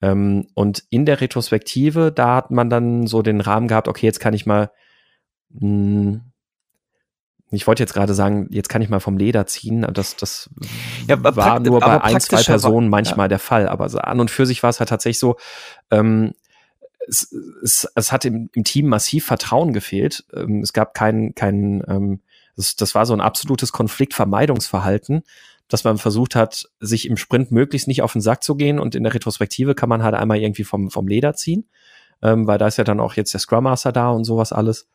Ähm, und in der Retrospektive, da hat man dann so den Rahmen gehabt, okay, jetzt kann ich mal, mh, hm, ich wollte jetzt gerade sagen, jetzt kann ich mal vom Leder ziehen. Das, das ja, war nur bei ein, zwei Personen manchmal ja. der Fall. Aber so an und für sich war es halt tatsächlich so, ähm, es, es, es hat im, im Team massiv Vertrauen gefehlt. Ähm, es gab keinen, keinen ähm, das, das war so ein absolutes Konfliktvermeidungsverhalten, dass man versucht hat, sich im Sprint möglichst nicht auf den Sack zu gehen und in der Retrospektive kann man halt einmal irgendwie vom, vom Leder ziehen, ähm, weil da ist ja dann auch jetzt der Scrum Master da und sowas alles.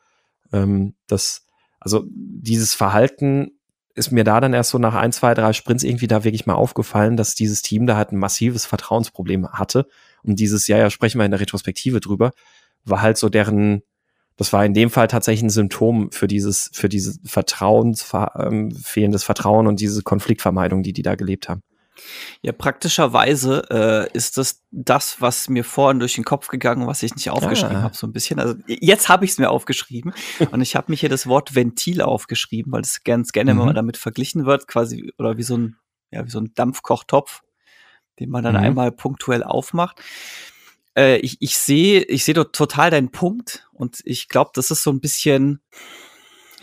Ähm, das, also dieses Verhalten ist mir da dann erst so nach ein, zwei, drei Sprints irgendwie da wirklich mal aufgefallen, dass dieses Team da halt ein massives Vertrauensproblem hatte. Und dieses, ja, ja, sprechen wir in der Retrospektive drüber, war halt so deren, das war in dem Fall tatsächlich ein Symptom für dieses, für dieses Vertrauens, ähm, fehlendes Vertrauen und diese Konfliktvermeidung, die die da gelebt haben. Ja, praktischerweise äh, ist das das, was mir vorhin durch den Kopf gegangen, was ich nicht aufgeschrieben ah. habe, so ein bisschen. Also jetzt habe ich es mir aufgeschrieben und ich habe mich hier das Wort Ventil aufgeschrieben, weil es ganz gerne mhm. immer damit verglichen wird, quasi oder wie so ein ja wie so ein Dampfkochtopf, den man dann mhm. einmal punktuell aufmacht äh, ich, ich sehe ich sehe total deinen Punkt und ich glaube, das ist so ein bisschen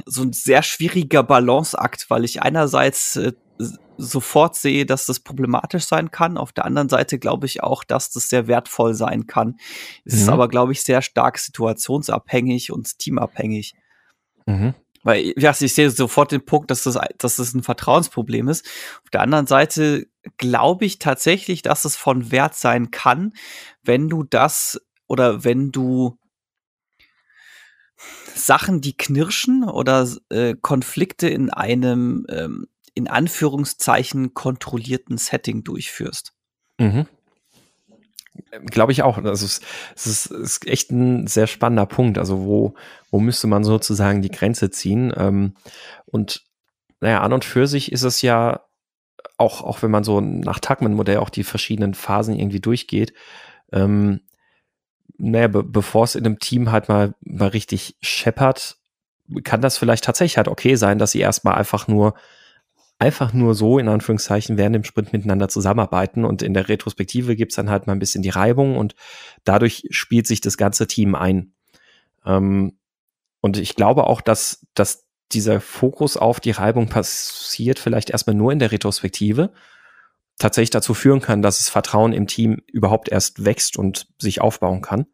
so ein sehr schwieriger Balanceakt, weil ich einerseits äh, sofort sehe, dass das problematisch sein kann. Auf der anderen Seite glaube ich auch, dass das sehr wertvoll sein kann. Es mhm. ist aber, glaube ich, sehr stark situationsabhängig und teamabhängig. Mhm. Weil ja, ich sehe sofort den Punkt, dass das, dass das ein Vertrauensproblem ist. Auf der anderen Seite glaube ich tatsächlich, dass es von Wert sein kann, wenn du das oder wenn du Sachen, die knirschen oder äh, Konflikte in einem ähm, in Anführungszeichen kontrollierten Setting durchführst. Mhm. Glaube ich auch. Also es, es ist, ist, echt ein sehr spannender Punkt. Also wo, wo müsste man sozusagen die Grenze ziehen? Ähm, und naja, an und für sich ist es ja auch, auch wenn man so nach Tuckman-Modell auch die verschiedenen Phasen irgendwie durchgeht, ähm, naja, be bevor es in einem Team halt mal, mal richtig scheppert, kann das vielleicht tatsächlich halt okay sein, dass sie erstmal einfach nur einfach nur so, in Anführungszeichen, während dem Sprint miteinander zusammenarbeiten und in der Retrospektive gibt's dann halt mal ein bisschen die Reibung und dadurch spielt sich das ganze Team ein. Ähm, und ich glaube auch, dass, dass dieser Fokus auf die Reibung passiert vielleicht erstmal nur in der Retrospektive tatsächlich dazu führen kann, dass das Vertrauen im Team überhaupt erst wächst und sich aufbauen kann,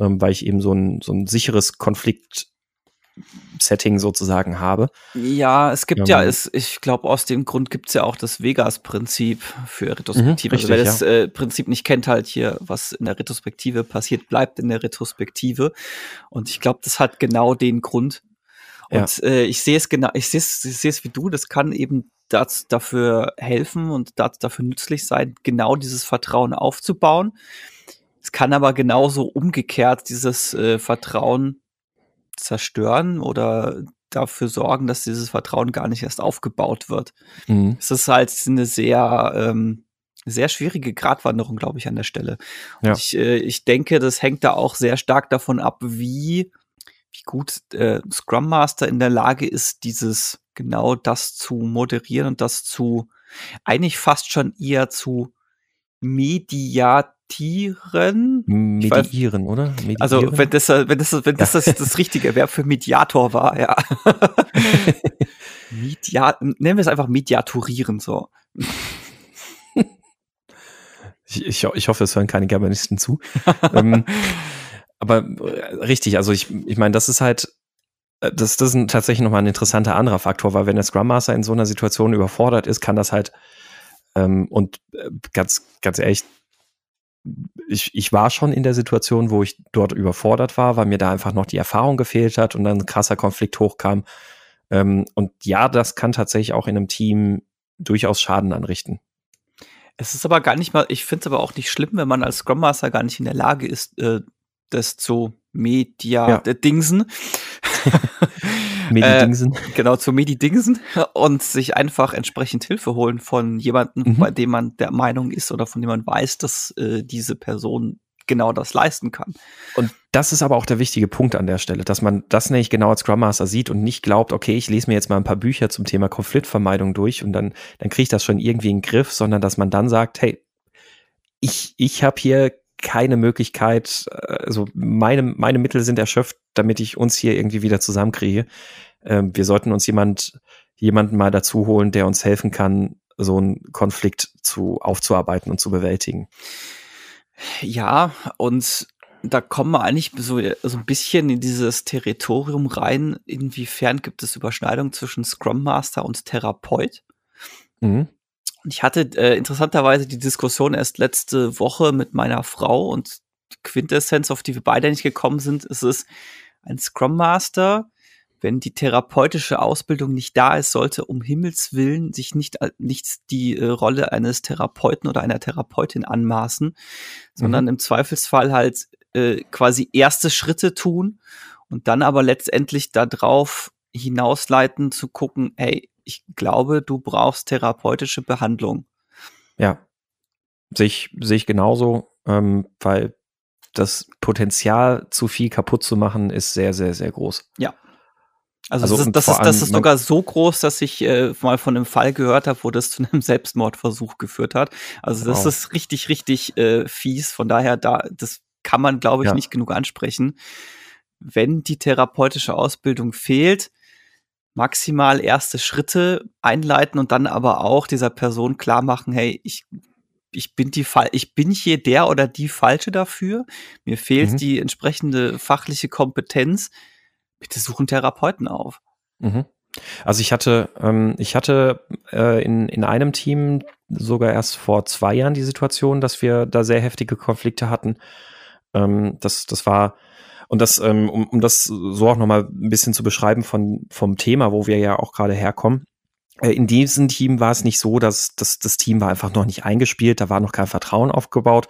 ähm, weil ich eben so ein, so ein sicheres Konflikt Setting sozusagen habe. Ja, es gibt ähm, ja, es, ich glaube, aus dem Grund gibt es ja auch das Vegas-Prinzip für Retrospektive. Mhm, richtig, also wer das ja. äh, Prinzip nicht kennt, halt hier, was in der Retrospektive passiert, bleibt in der Retrospektive. Und ich glaube, das hat genau den Grund. Und ja. äh, ich sehe es genau, ich sehe es, ich sehe es wie du, das kann eben das dafür helfen und das dafür nützlich sein, genau dieses Vertrauen aufzubauen. Es kann aber genauso umgekehrt dieses äh, Vertrauen zerstören oder dafür sorgen, dass dieses Vertrauen gar nicht erst aufgebaut wird. Mhm. Es ist halt eine sehr, ähm, sehr schwierige Gratwanderung, glaube ich, an der Stelle. Ja. ich, äh, ich denke, das hängt da auch sehr stark davon ab, wie, wie gut äh, Scrum Master in der Lage ist, dieses genau das zu moderieren und das zu eigentlich fast schon eher zu mediatieren. Mediieren, oder? Mediieren? Also wenn das, wenn das, wenn das, das, das richtige Verb für Mediator war, ja. Media nennen wir es einfach mediatorieren so. Ich, ich, ich hoffe, es hören keine Germanisten zu. ähm, aber äh, richtig, also ich, ich meine, das ist halt äh, das, das ist tatsächlich nochmal ein interessanter anderer Faktor, weil wenn der Scrum Master in so einer Situation überfordert ist, kann das halt ähm, und äh, ganz, ganz ehrlich, ich, ich war schon in der Situation, wo ich dort überfordert war, weil mir da einfach noch die Erfahrung gefehlt hat und dann ein krasser Konflikt hochkam. Ähm, und ja, das kann tatsächlich auch in einem Team durchaus Schaden anrichten. Es ist aber gar nicht mal, ich finde es aber auch nicht schlimm, wenn man als Scrum Master gar nicht in der Lage ist, äh, das zu media ja. dingsen. Medidingsen. Äh, genau, zu Medidingsen und sich einfach entsprechend Hilfe holen von jemandem, mhm. bei dem man der Meinung ist oder von dem man weiß, dass äh, diese Person genau das leisten kann. Und das ist aber auch der wichtige Punkt an der Stelle, dass man das nämlich genau als Scrum Master sieht und nicht glaubt, okay, ich lese mir jetzt mal ein paar Bücher zum Thema Konfliktvermeidung durch und dann, dann kriege ich das schon irgendwie in den Griff, sondern dass man dann sagt, hey, ich, ich habe hier keine Möglichkeit, also meine, meine Mittel sind erschöpft, damit ich uns hier irgendwie wieder zusammenkriege. Ähm, wir sollten uns jemand, jemanden mal dazu holen, der uns helfen kann, so einen Konflikt zu aufzuarbeiten und zu bewältigen. Ja, und da kommen wir eigentlich so, so ein bisschen in dieses Territorium rein. Inwiefern gibt es Überschneidungen zwischen Scrum Master und Therapeut? Mhm. Ich hatte äh, interessanterweise die Diskussion erst letzte Woche mit meiner Frau und Quintessenz, auf die wir beide nicht gekommen sind, ist es ein Scrum Master, wenn die therapeutische Ausbildung nicht da ist, sollte um Himmels Willen sich nicht, nicht die äh, Rolle eines Therapeuten oder einer Therapeutin anmaßen, sondern mhm. im Zweifelsfall halt äh, quasi erste Schritte tun und dann aber letztendlich darauf hinausleiten zu gucken, hey, ich glaube, du brauchst therapeutische Behandlung. Ja, sehe ich, sehe ich genauso, ähm, weil das Potenzial, zu viel kaputt zu machen, ist sehr, sehr, sehr groß. Ja. Also, also das, ist, das, ist, das ist sogar so groß, dass ich äh, mal von einem Fall gehört habe, wo das zu einem Selbstmordversuch geführt hat. Also das wow. ist richtig, richtig äh, fies. Von daher, da, das kann man, glaube ich, ja. nicht genug ansprechen. Wenn die therapeutische Ausbildung fehlt, maximal erste Schritte einleiten und dann aber auch dieser Person klar machen, hey, ich ich bin die Fall, ich bin hier der oder die falsche dafür. Mir fehlt mhm. die entsprechende fachliche Kompetenz. Bitte suchen Therapeuten auf. Mhm. Also ich hatte, ähm, ich hatte äh, in, in einem Team sogar erst vor zwei Jahren die Situation, dass wir da sehr heftige Konflikte hatten. Ähm, das, das war und das, ähm, um, um das so auch nochmal ein bisschen zu beschreiben von, vom Thema, wo wir ja auch gerade herkommen. Äh, in diesem Team war es nicht so, dass, dass das Team war einfach noch nicht eingespielt, da war noch kein Vertrauen aufgebaut.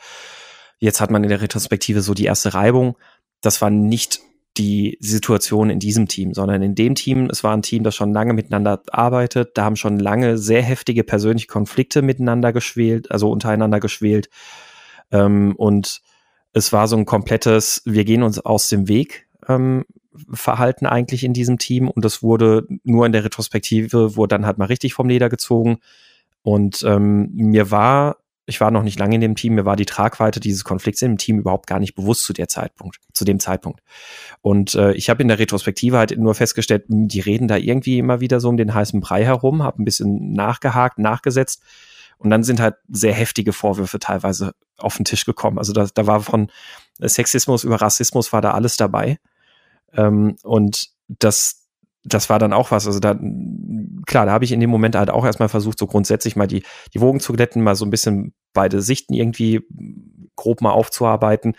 Jetzt hat man in der Retrospektive so die erste Reibung. Das war nicht die Situation in diesem Team, sondern in dem Team, es war ein Team, das schon lange miteinander arbeitet. Da haben schon lange sehr heftige persönliche Konflikte miteinander geschwelt, also untereinander geschwelt. Ähm, und es war so ein komplettes, wir gehen uns aus dem Weg ähm, Verhalten eigentlich in diesem Team und das wurde nur in der Retrospektive, wurde dann halt mal richtig vom Leder gezogen. Und ähm, mir war, ich war noch nicht lange in dem Team, mir war die Tragweite dieses Konflikts im Team überhaupt gar nicht bewusst zu der Zeitpunkt, zu dem Zeitpunkt. Und äh, ich habe in der Retrospektive halt nur festgestellt, die reden da irgendwie immer wieder so um den heißen Brei herum, habe ein bisschen nachgehakt, nachgesetzt Und dann sind halt sehr heftige Vorwürfe teilweise auf den Tisch gekommen. Also da, da war von Sexismus über Rassismus war da alles dabei. Ähm, und das, das war dann auch was. Also da, klar, da habe ich in dem Moment halt auch erstmal versucht, so grundsätzlich mal die, die Wogen zu glätten, mal so ein bisschen beide Sichten irgendwie grob mal aufzuarbeiten.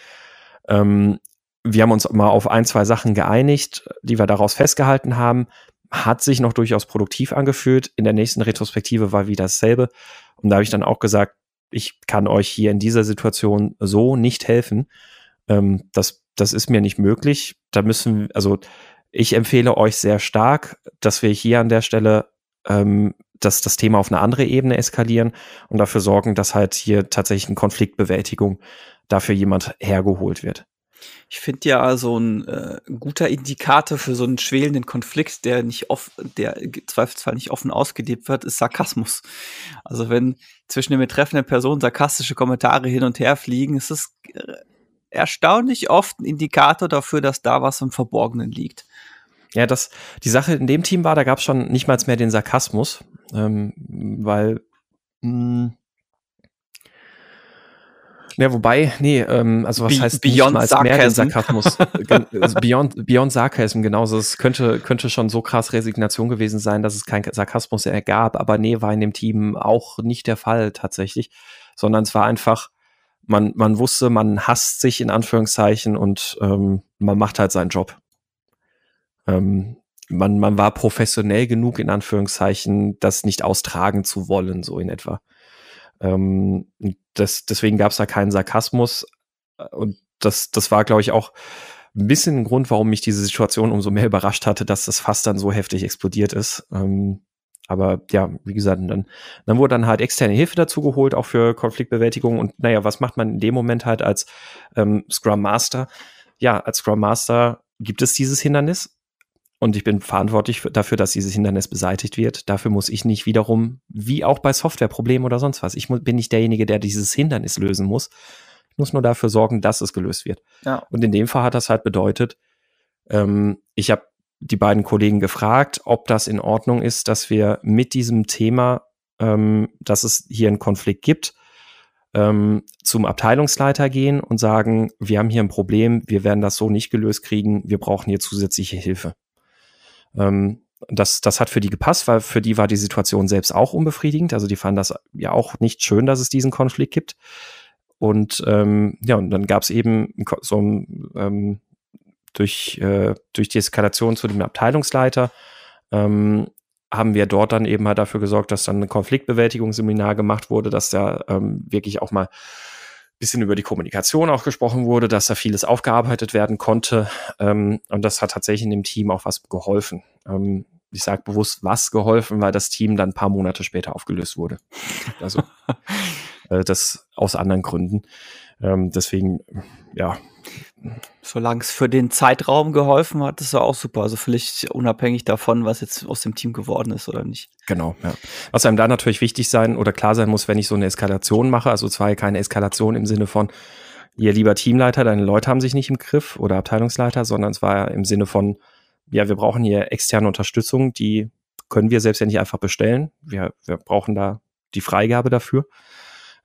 Ähm, wir haben uns mal auf ein, zwei Sachen geeinigt, die wir daraus festgehalten haben. Hat sich noch durchaus produktiv angefühlt. In der nächsten Retrospektive war wieder dasselbe. Und da habe ich dann auch gesagt, ich kann euch hier in dieser Situation so nicht helfen. Ähm, das, das ist mir nicht möglich. Da müssen, also ich empfehle euch sehr stark, dass wir hier an der Stelle ähm, dass das Thema auf eine andere Ebene eskalieren und dafür sorgen, dass halt hier tatsächlich eine Konfliktbewältigung dafür jemand hergeholt wird. Ich finde ja so ein äh, guter Indikator für so einen schwelenden Konflikt, der nicht off, der zweifelsfall nicht offen ausgelebt wird, ist Sarkasmus. Also wenn zwischen den betreffenden Personen sarkastische Kommentare hin und her fliegen, ist es äh, erstaunlich oft ein Indikator dafür, dass da was im Verborgenen liegt. Ja, das, die Sache in dem Team war, da gab es schon nicht mal mehr den Sarkasmus, ähm, weil mh, hm, ja, wobei, nee, ähm, also was Be heißt Beyond mal mehr den Sarkasmus? also beyond, beyond Sarcasm, genau. Also es könnte, könnte schon so krass Resignation gewesen sein, dass es keinen Sarkasmus ergab, aber nee, war in dem Team auch nicht der Fall tatsächlich, sondern es war einfach, man, man wusste, man hasst sich in Anführungszeichen und ähm, man macht halt seinen Job. Ähm, man, man war professionell genug, in Anführungszeichen, das nicht austragen zu wollen, so in etwa. Ähm, das, deswegen gab es da keinen Sarkasmus. Und das, das war, glaube ich, auch ein bisschen ein Grund, warum mich diese Situation umso mehr überrascht hatte, dass das fast dann so heftig explodiert ist. Ähm, aber ja, wie gesagt, dann, dann wurde dann halt externe Hilfe dazu geholt, auch für Konfliktbewältigung. Und naja, was macht man in dem Moment halt als ähm, Scrum Master? Ja, als Scrum Master gibt es dieses Hindernis und ich bin verantwortlich dafür, dass dieses Hindernis beseitigt wird. Dafür muss ich nicht wiederum, wie auch bei Softwareproblemen oder sonst was, ich bin nicht derjenige, der dieses Hindernis lösen muss. Ich muss nur dafür sorgen, dass es gelöst wird. Ja. Und in dem Fall hat das halt bedeutet, ähm, ich habe die beiden Kollegen gefragt, ob das in Ordnung ist, dass wir mit diesem Thema, ähm, dass es hier einen Konflikt gibt, ähm, zum Abteilungsleiter gehen und sagen, wir haben hier ein Problem, wir werden das so nicht gelöst kriegen, wir brauchen hier zusätzliche Hilfe. Ähm, das, das hat für die gepasst, weil für die war die Situation selbst auch unbefriedigend. Also die fanden das ja auch nicht schön, dass es diesen Konflikt gibt. Und ähm, ja, und dann gab es eben so ähm, durch, äh, durch die Eskalation zu dem Abteilungsleiter ähm, haben wir dort dann eben halt dafür gesorgt, dass dann ein Konfliktbewältigungsseminar gemacht wurde, dass da ähm, wirklich auch mal bisschen über die Kommunikation auch gesprochen wurde, dass da vieles aufgearbeitet werden konnte. Ähm, und das hat tatsächlich in dem Team auch was geholfen. Ähm, ich sage bewusst was geholfen, weil das Team dann ein paar Monate später aufgelöst wurde. Also äh, das aus anderen Gründen. Ähm, deswegen, ja. Solange es für den Zeitraum geholfen hat, ist ja auch super. Also vielleicht unabhängig davon, was jetzt aus dem Team geworden ist oder nicht. Genau, ja. Was einem da natürlich wichtig sein oder klar sein muss, wenn ich so eine Eskalation mache, also zwar keine Eskalation im Sinne von, ihr lieber Teamleiter, deine Leute haben sich nicht im Griff oder Abteilungsleiter, sondern es war im Sinne von, ja, wir brauchen hier externe Unterstützung, die können wir selbst ja nicht einfach bestellen. Wir, wir brauchen da die Freigabe dafür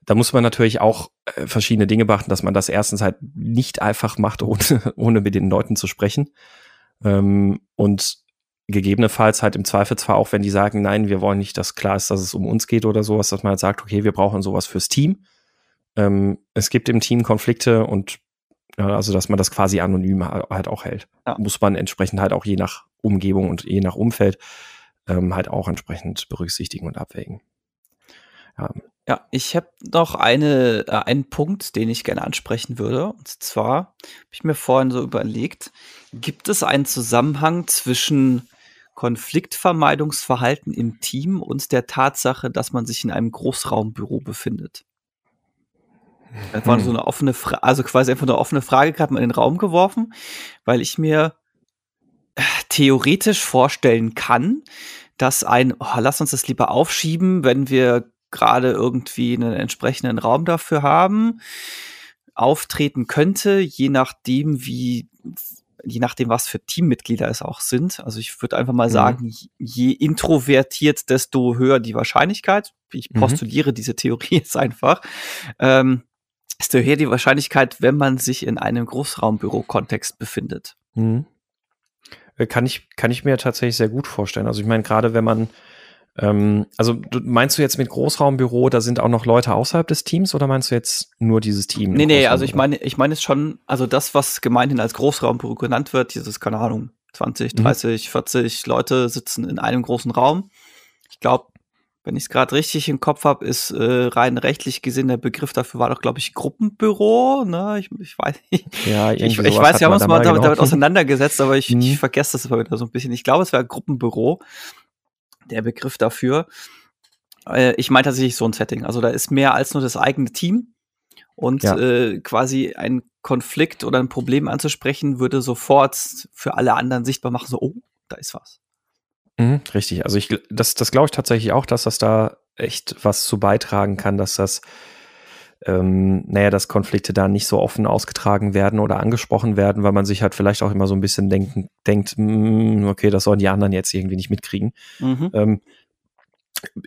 da muss man natürlich auch äh, verschiedene Dinge beachten, dass man das erstens halt nicht einfach macht, ohne, ohne mit den Leuten zu sprechen. Ähm, und gegebenenfalls halt im Zweifelsfall auch, wenn die sagen, nein, wir wollen nicht, dass klar ist, dass es um uns geht oder sowas, dass man halt sagt, okay, wir brauchen sowas fürs Team. Ähm, es gibt im Team Konflikte und ja, also, dass man das quasi anonym halt auch hält. Ja. Muss man entsprechend halt auch je nach Umgebung und je nach Umfeld ähm, halt auch entsprechend berücksichtigen und abwägen. Ja, ja, ich habe noch eine, äh, einen Punkt, den ich gerne ansprechen würde. Und zwar habe ich mir vorhin so überlegt, gibt es einen Zusammenhang zwischen Konfliktvermeidungsverhalten im Team und der Tatsache, dass man sich in einem Großraumbüro befindet? Das war so hm. eine offene Frage, also quasi einfach eine offene Frage gerade mal in den Raum geworfen, weil ich mir äh, theoretisch vorstellen kann, dass ein, oh, lass uns das lieber aufschieben, wenn wir gerade irgendwie einen entsprechenden Raum dafür haben, auftreten könnte, je nachdem, wie je nachdem, was für Teammitglieder es auch sind. Also ich würde einfach mal mhm. sagen, je introvertiert, desto höher die Wahrscheinlichkeit. Ich mhm. postuliere mhm. diese Theorie jetzt einfach. Ähm, desto höher die Wahrscheinlichkeit, wenn man sich in einem Großraumbüro-Kontext befindet. Mhm. Äh, kann ich, kann ich mir tatsächlich sehr gut vorstellen. Also ich meine, gerade wenn man ähm, also du, meinst du jetzt mit Großraumbüro, da sind auch noch Leute außerhalb des Teams oder meinst du jetzt nur dieses Team? Nee, nee, also ich meine, ich meine es schon, also das, was gemeinhin als Großraumbüro genannt wird, dieses, keine Ahnung, 20, 30, mhm. 40 Leute sitzen in einem großen Raum. Ich glaube, wenn ich es gerade richtig im Kopf habe, ist äh, rein rechtlich gesehen der Begriff dafür war doch, glaube ich, Gruppenbüro. Ne? Ich, ich weiß nicht. Ja, ich, ich weiß, wir haben uns mal damit, damit, auseinandergesetzt, aber ich, mhm. ich vergesse das immer wieder so ein bisschen. Ich glaube, es wäre Gruppenbüro der Begriff dafür. Äh, ich meine tatsächlich so ein Setting. Also da ist mehr als nur das eigene Team. Und ja. äh, quasi ein Konflikt oder ein Problem anzusprechen, würde sofort für alle anderen sichtbar machen, so, oh, da ist was. Mhm, richtig. Also ich, das, das glaube ich tatsächlich auch, dass das da echt was zu beitragen kann, dass das, ähm, naja, dass Konflikte da nicht so offen ausgetragen werden oder angesprochen werden, weil man sich halt vielleicht auch immer so ein bisschen denken, denkt, mm, okay, das sollen die anderen jetzt irgendwie nicht mitkriegen. Mhm. Ähm,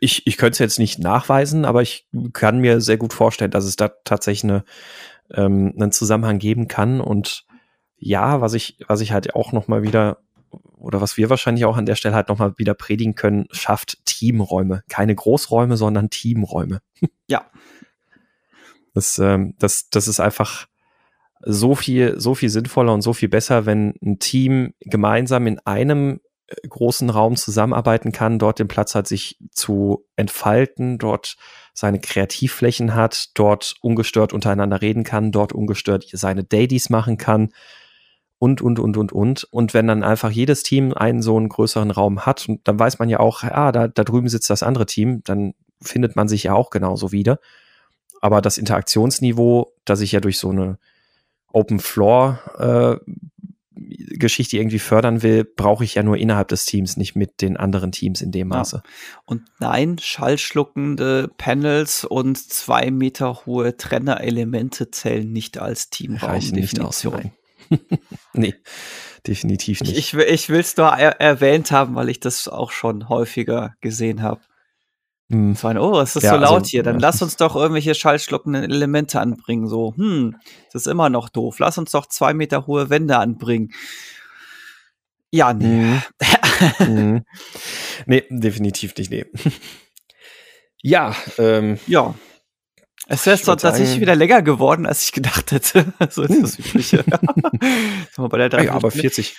ich, ich könnte es jetzt nicht nachweisen, aber ich kann mir sehr gut vorstellen, dass es da tatsächlich eine, ähm, einen Zusammenhang geben kann. Und ja, was ich, was ich halt auch noch mal wieder oder was wir wahrscheinlich auch an der Stelle halt nochmal wieder predigen können, schafft Teamräume. Keine Großräume, sondern Teamräume. Ja. Das, ähm, das, das ist einfach so viel, so viel sinnvoller und so viel besser, wenn ein Team gemeinsam in einem äh, großen Raum zusammenarbeiten kann, dort den Platz hat, sich zu entfalten, dort seine Kreativflächen hat, dort ungestört untereinander reden kann, dort ungestört seine Dailies machen kann, und, und, und, und, und. Und wenn dann einfach jedes Team einen so einen größeren Raum hat, und dann weiß man ja auch, ah, da, da drüben sitzt das andere Team, dann findet man sich ja auch genauso wieder. Aber das Interaktionsniveau, das ich ja durch so eine Open Floor äh, Geschichte irgendwie fördern will, brauche ich ja nur innerhalb des Teams, nicht mit den anderen Teams in dem Maße. Ja. Und nein, schallschluckende Panels und zwei Meter hohe Trennerelemente zählen nicht als Teamraumdefinition. nee, definitiv nicht. Ich, ich will es nur er erwähnt haben, weil ich das auch schon häufiger gesehen habe. Hm. So ein, oh, es ist ja, so laut also, hier, dann ja. lass uns doch irgendwelche schallschluckenden Elemente anbringen. So, hm, das ist immer noch doof. Lass uns doch zwei Meter hohe Wände anbringen. Ja, nee. Mhm. nee, definitiv nicht, nee. ja, ähm, ja. Es ist doch tatsächlich wieder länger geworden, als ich gedacht hätte. so ist das Übliche. bei der ja, aber 40,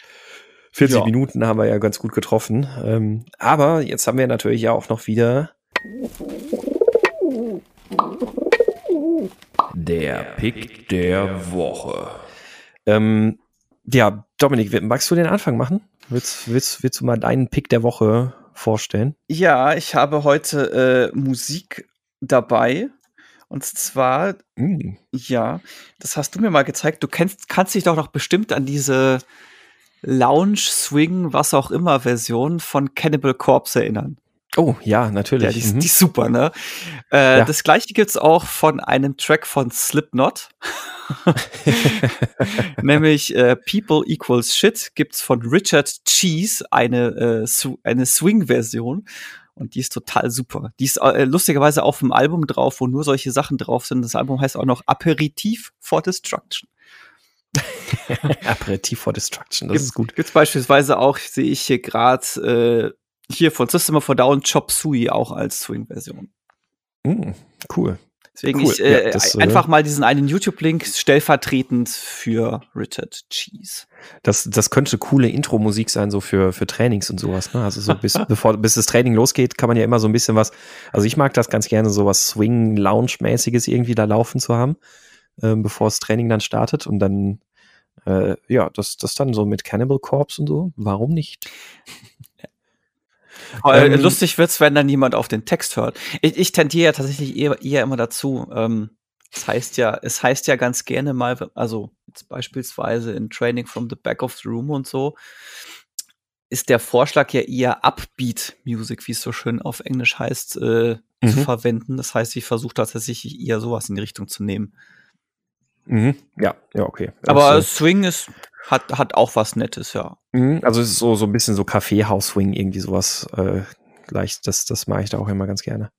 40 ja. Minuten haben wir ja ganz gut getroffen. Ähm, aber jetzt haben wir natürlich ja auch noch wieder der Pick der Woche. Ähm, ja, Dominik, magst du den Anfang machen? Willst, willst, willst du mal deinen Pick der Woche vorstellen? Ja, ich habe heute äh, Musik dabei und zwar, mm. ja, das hast du mir mal gezeigt. Du kennst, kannst dich doch noch bestimmt an diese Lounge, Swing, was auch immer Version von Cannibal Corpse erinnern. Oh, ja, natürlich. Ja, die, mhm. die ist super, ne? Äh, ja. Das gleiche gibt's auch von einem Track von Slipknot. Nämlich äh, People Equals Shit gibt's von Richard Cheese eine, äh, eine Swing-Version. Und die ist total super. Die ist äh, lustigerweise auf dem Album drauf, wo nur solche Sachen drauf sind. Das Album heißt auch noch Aperitif for Destruction. Aperitif for Destruction, das Gibt, ist gut. Gibt's beispielsweise auch, sehe ich hier gerade, äh, hier von System of a Down Chop Suey auch als Swing-Version. Mm, cool. Deswegen cool. ich äh, ja, das, äh, einfach mal diesen einen YouTube-Link stellvertretend für Richard Cheese. Das, das könnte coole Intro-Musik sein, so für, für Trainings und sowas. Ne? Also so bis, bevor, bis das Training losgeht, kann man ja immer so ein bisschen was. Also ich mag das ganz gerne, so was Swing-Lounge-mäßiges irgendwie da laufen zu haben, äh, bevor das Training dann startet und dann äh, ja, das, das dann so mit Cannibal Corpse und so. Warum nicht? Ähm, lustig wird's, wenn dann jemand auf den Text hört. Ich, ich tendiere ja tatsächlich eher, eher immer dazu. Ähm, es heißt ja, es heißt ja ganz gerne mal, also jetzt beispielsweise in Training from the Back of the Room und so, ist der Vorschlag ja eher Upbeat Music, wie es so schön auf Englisch heißt, äh, mhm. zu verwenden. Das heißt, ich versuche tatsächlich eher sowas in die Richtung zu nehmen. Mhm. Ja, ja, okay. Aber also, Swing ist hat, hat auch was Nettes, ja. Mhm, also es ist so, so ein bisschen so Kaffeehaus-Swing, irgendwie sowas äh, gleich. Das, das mag ich da auch immer ganz gerne.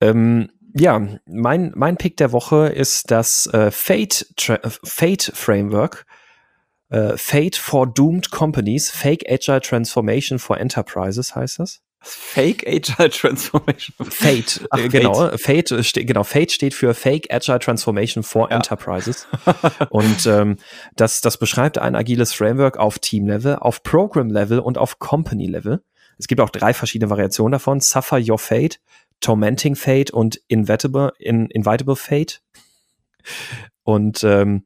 Ähm, ja, mein, mein Pick der Woche ist das äh, Fate, Fate Framework. Äh, Fate for Doomed Companies, Fake Agile Transformation for Enterprises heißt das. Fake Agile Transformation. Fate, Ach, äh, genau. Fate, Fate genau. Fate steht für Fake Agile Transformation for ja. Enterprises. und ähm, das, das beschreibt ein agiles Framework auf Team-Level, auf Program-Level und auf Company-Level. Es gibt auch drei verschiedene Variationen davon. Suffer Your Fate, Tormenting Fate und Inevitable, in, Invitable Fate. Und ähm,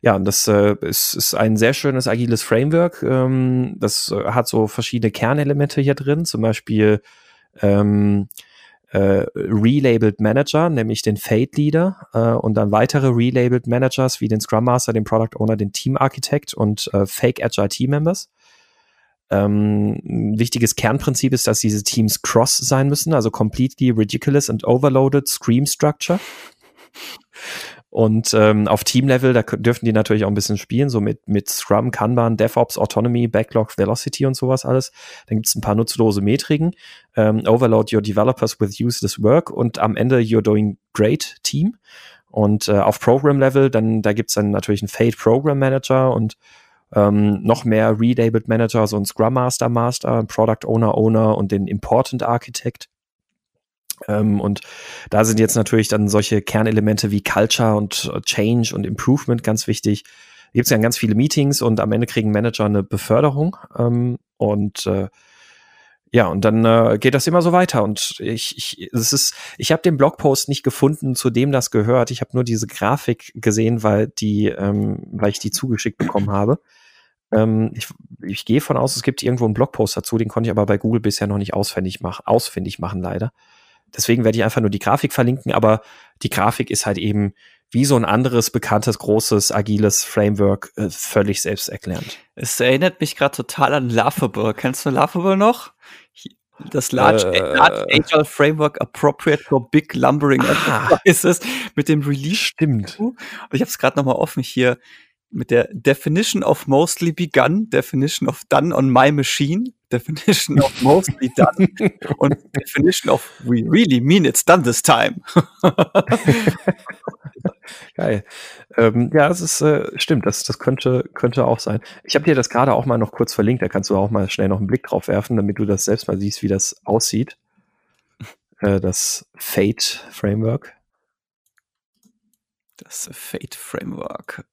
ja, das äh, ist, ist ein sehr schönes agiles Framework. Ähm, das äh, hat so verschiedene Kernelemente hier drin, zum Beispiel ähm, äh, Relabeled Manager, nämlich den Fate Leader äh, und dann weitere Relabeled Managers wie den Scrum Master, den Product Owner, den Team Architect und äh, Fake Agile Team Members. Ähm, ein wichtiges Kernprinzip ist, dass diese Teams cross sein müssen, also completely ridiculous and overloaded Scream Structure. Und ähm, auf Team-Level, da dürfen die natürlich auch ein bisschen spielen, so mit, mit Scrum, Kanban, DevOps, Autonomy, Backlog, Velocity und sowas alles. Dann gibt es ein paar nutzlose Metriken. Ähm, overload your developers with useless work und am Ende you're doing great Team. Und äh, auf Program-Level, dann da gibt's dann natürlich einen Fade Program Manager und ähm, noch mehr Relabeled Manager, so ein Scrum Master Master, Product Owner Owner und den Important Architect. Ähm, und da sind jetzt natürlich dann solche Kernelemente wie Culture und äh, Change und Improvement ganz wichtig. Da gibt es ja ganz viele Meetings und am Ende kriegen Manager eine Beförderung. Ähm, und äh, ja, und dann äh, geht das immer so weiter. Und ich, ich, ich habe den Blogpost nicht gefunden, zu dem das gehört. Ich habe nur diese Grafik gesehen, weil die, ähm, weil ich die zugeschickt bekommen habe. Ähm, ich, ich gehe von aus, es gibt irgendwo einen Blogpost dazu, den konnte ich aber bei Google bisher noch nicht ausfindig, mach, ausfindig machen, leider. Deswegen werde ich einfach nur die Grafik verlinken, aber die Grafik ist halt eben wie so ein anderes bekanntes großes agiles Framework äh, völlig selbsterklärend. Es erinnert mich gerade total an Laughable. Kennst du Laughable noch? Das Large, äh, Large Agile Framework Appropriate for Big Lumbering ah, Enterprises mit dem Release. Stimmt. Und ich habe es gerade nochmal offen hier mit der Definition of mostly begun, Definition of done on my machine, Definition of mostly done und Definition of we really mean it's done this time. Geil. Ähm, ja, das ist äh, stimmt, das, das könnte, könnte auch sein. Ich habe dir das gerade auch mal noch kurz verlinkt, da kannst du auch mal schnell noch einen Blick drauf werfen, damit du das selbst mal siehst, wie das aussieht. Äh, das Fate Framework. Das Fate Framework.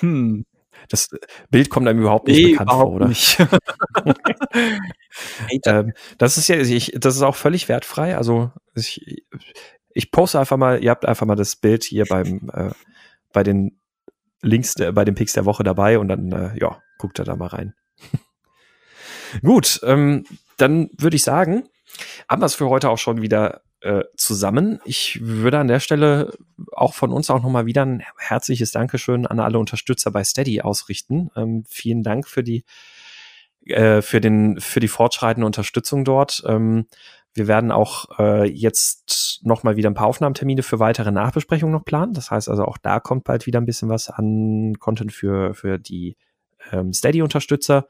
hm. Das Bild kommt einem überhaupt nicht nee, bekannt vor, oder? Nicht. ähm, das ist ja, ich, das ist auch völlig wertfrei. Also ich, ich poste einfach mal, ihr habt einfach mal das Bild hier beim äh, bei den Links, äh, bei den Picks der Woche dabei und dann äh, ja, guckt da da mal rein. Gut, ähm, dann würde ich sagen, haben wir es für heute auch schon wieder äh, zusammen. Ich würde an der Stelle auch von uns auch nochmal wieder ein herzliches Dankeschön an alle Unterstützer bei Steady ausrichten. Ähm, vielen Dank für die äh, für den für die fortschreitende Unterstützung dort. Ähm, wir werden auch äh, jetzt noch mal wieder ein paar Aufnahmetermine für weitere Nachbesprechungen noch planen. Das heißt also auch da kommt bald wieder ein bisschen was an Content für für die ähm, Steady-Unterstützer.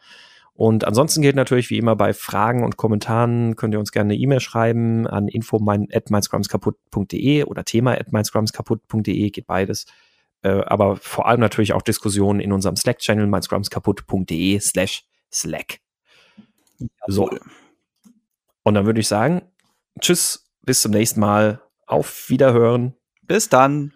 Und ansonsten gilt natürlich wie immer bei Fragen und Kommentaren könnt ihr uns gerne eine E-Mail schreiben an info info@meinscrumskaputt.de oder thema at meinscrumskaputt.de geht beides. Äh, aber vor allem natürlich auch Diskussionen in unserem Slack-Channel meinscrumskaputt.de slash Slack. So. Und dann würde ich sagen, tschüss, bis zum nächsten Mal. Auf Wiederhören. Bis dann.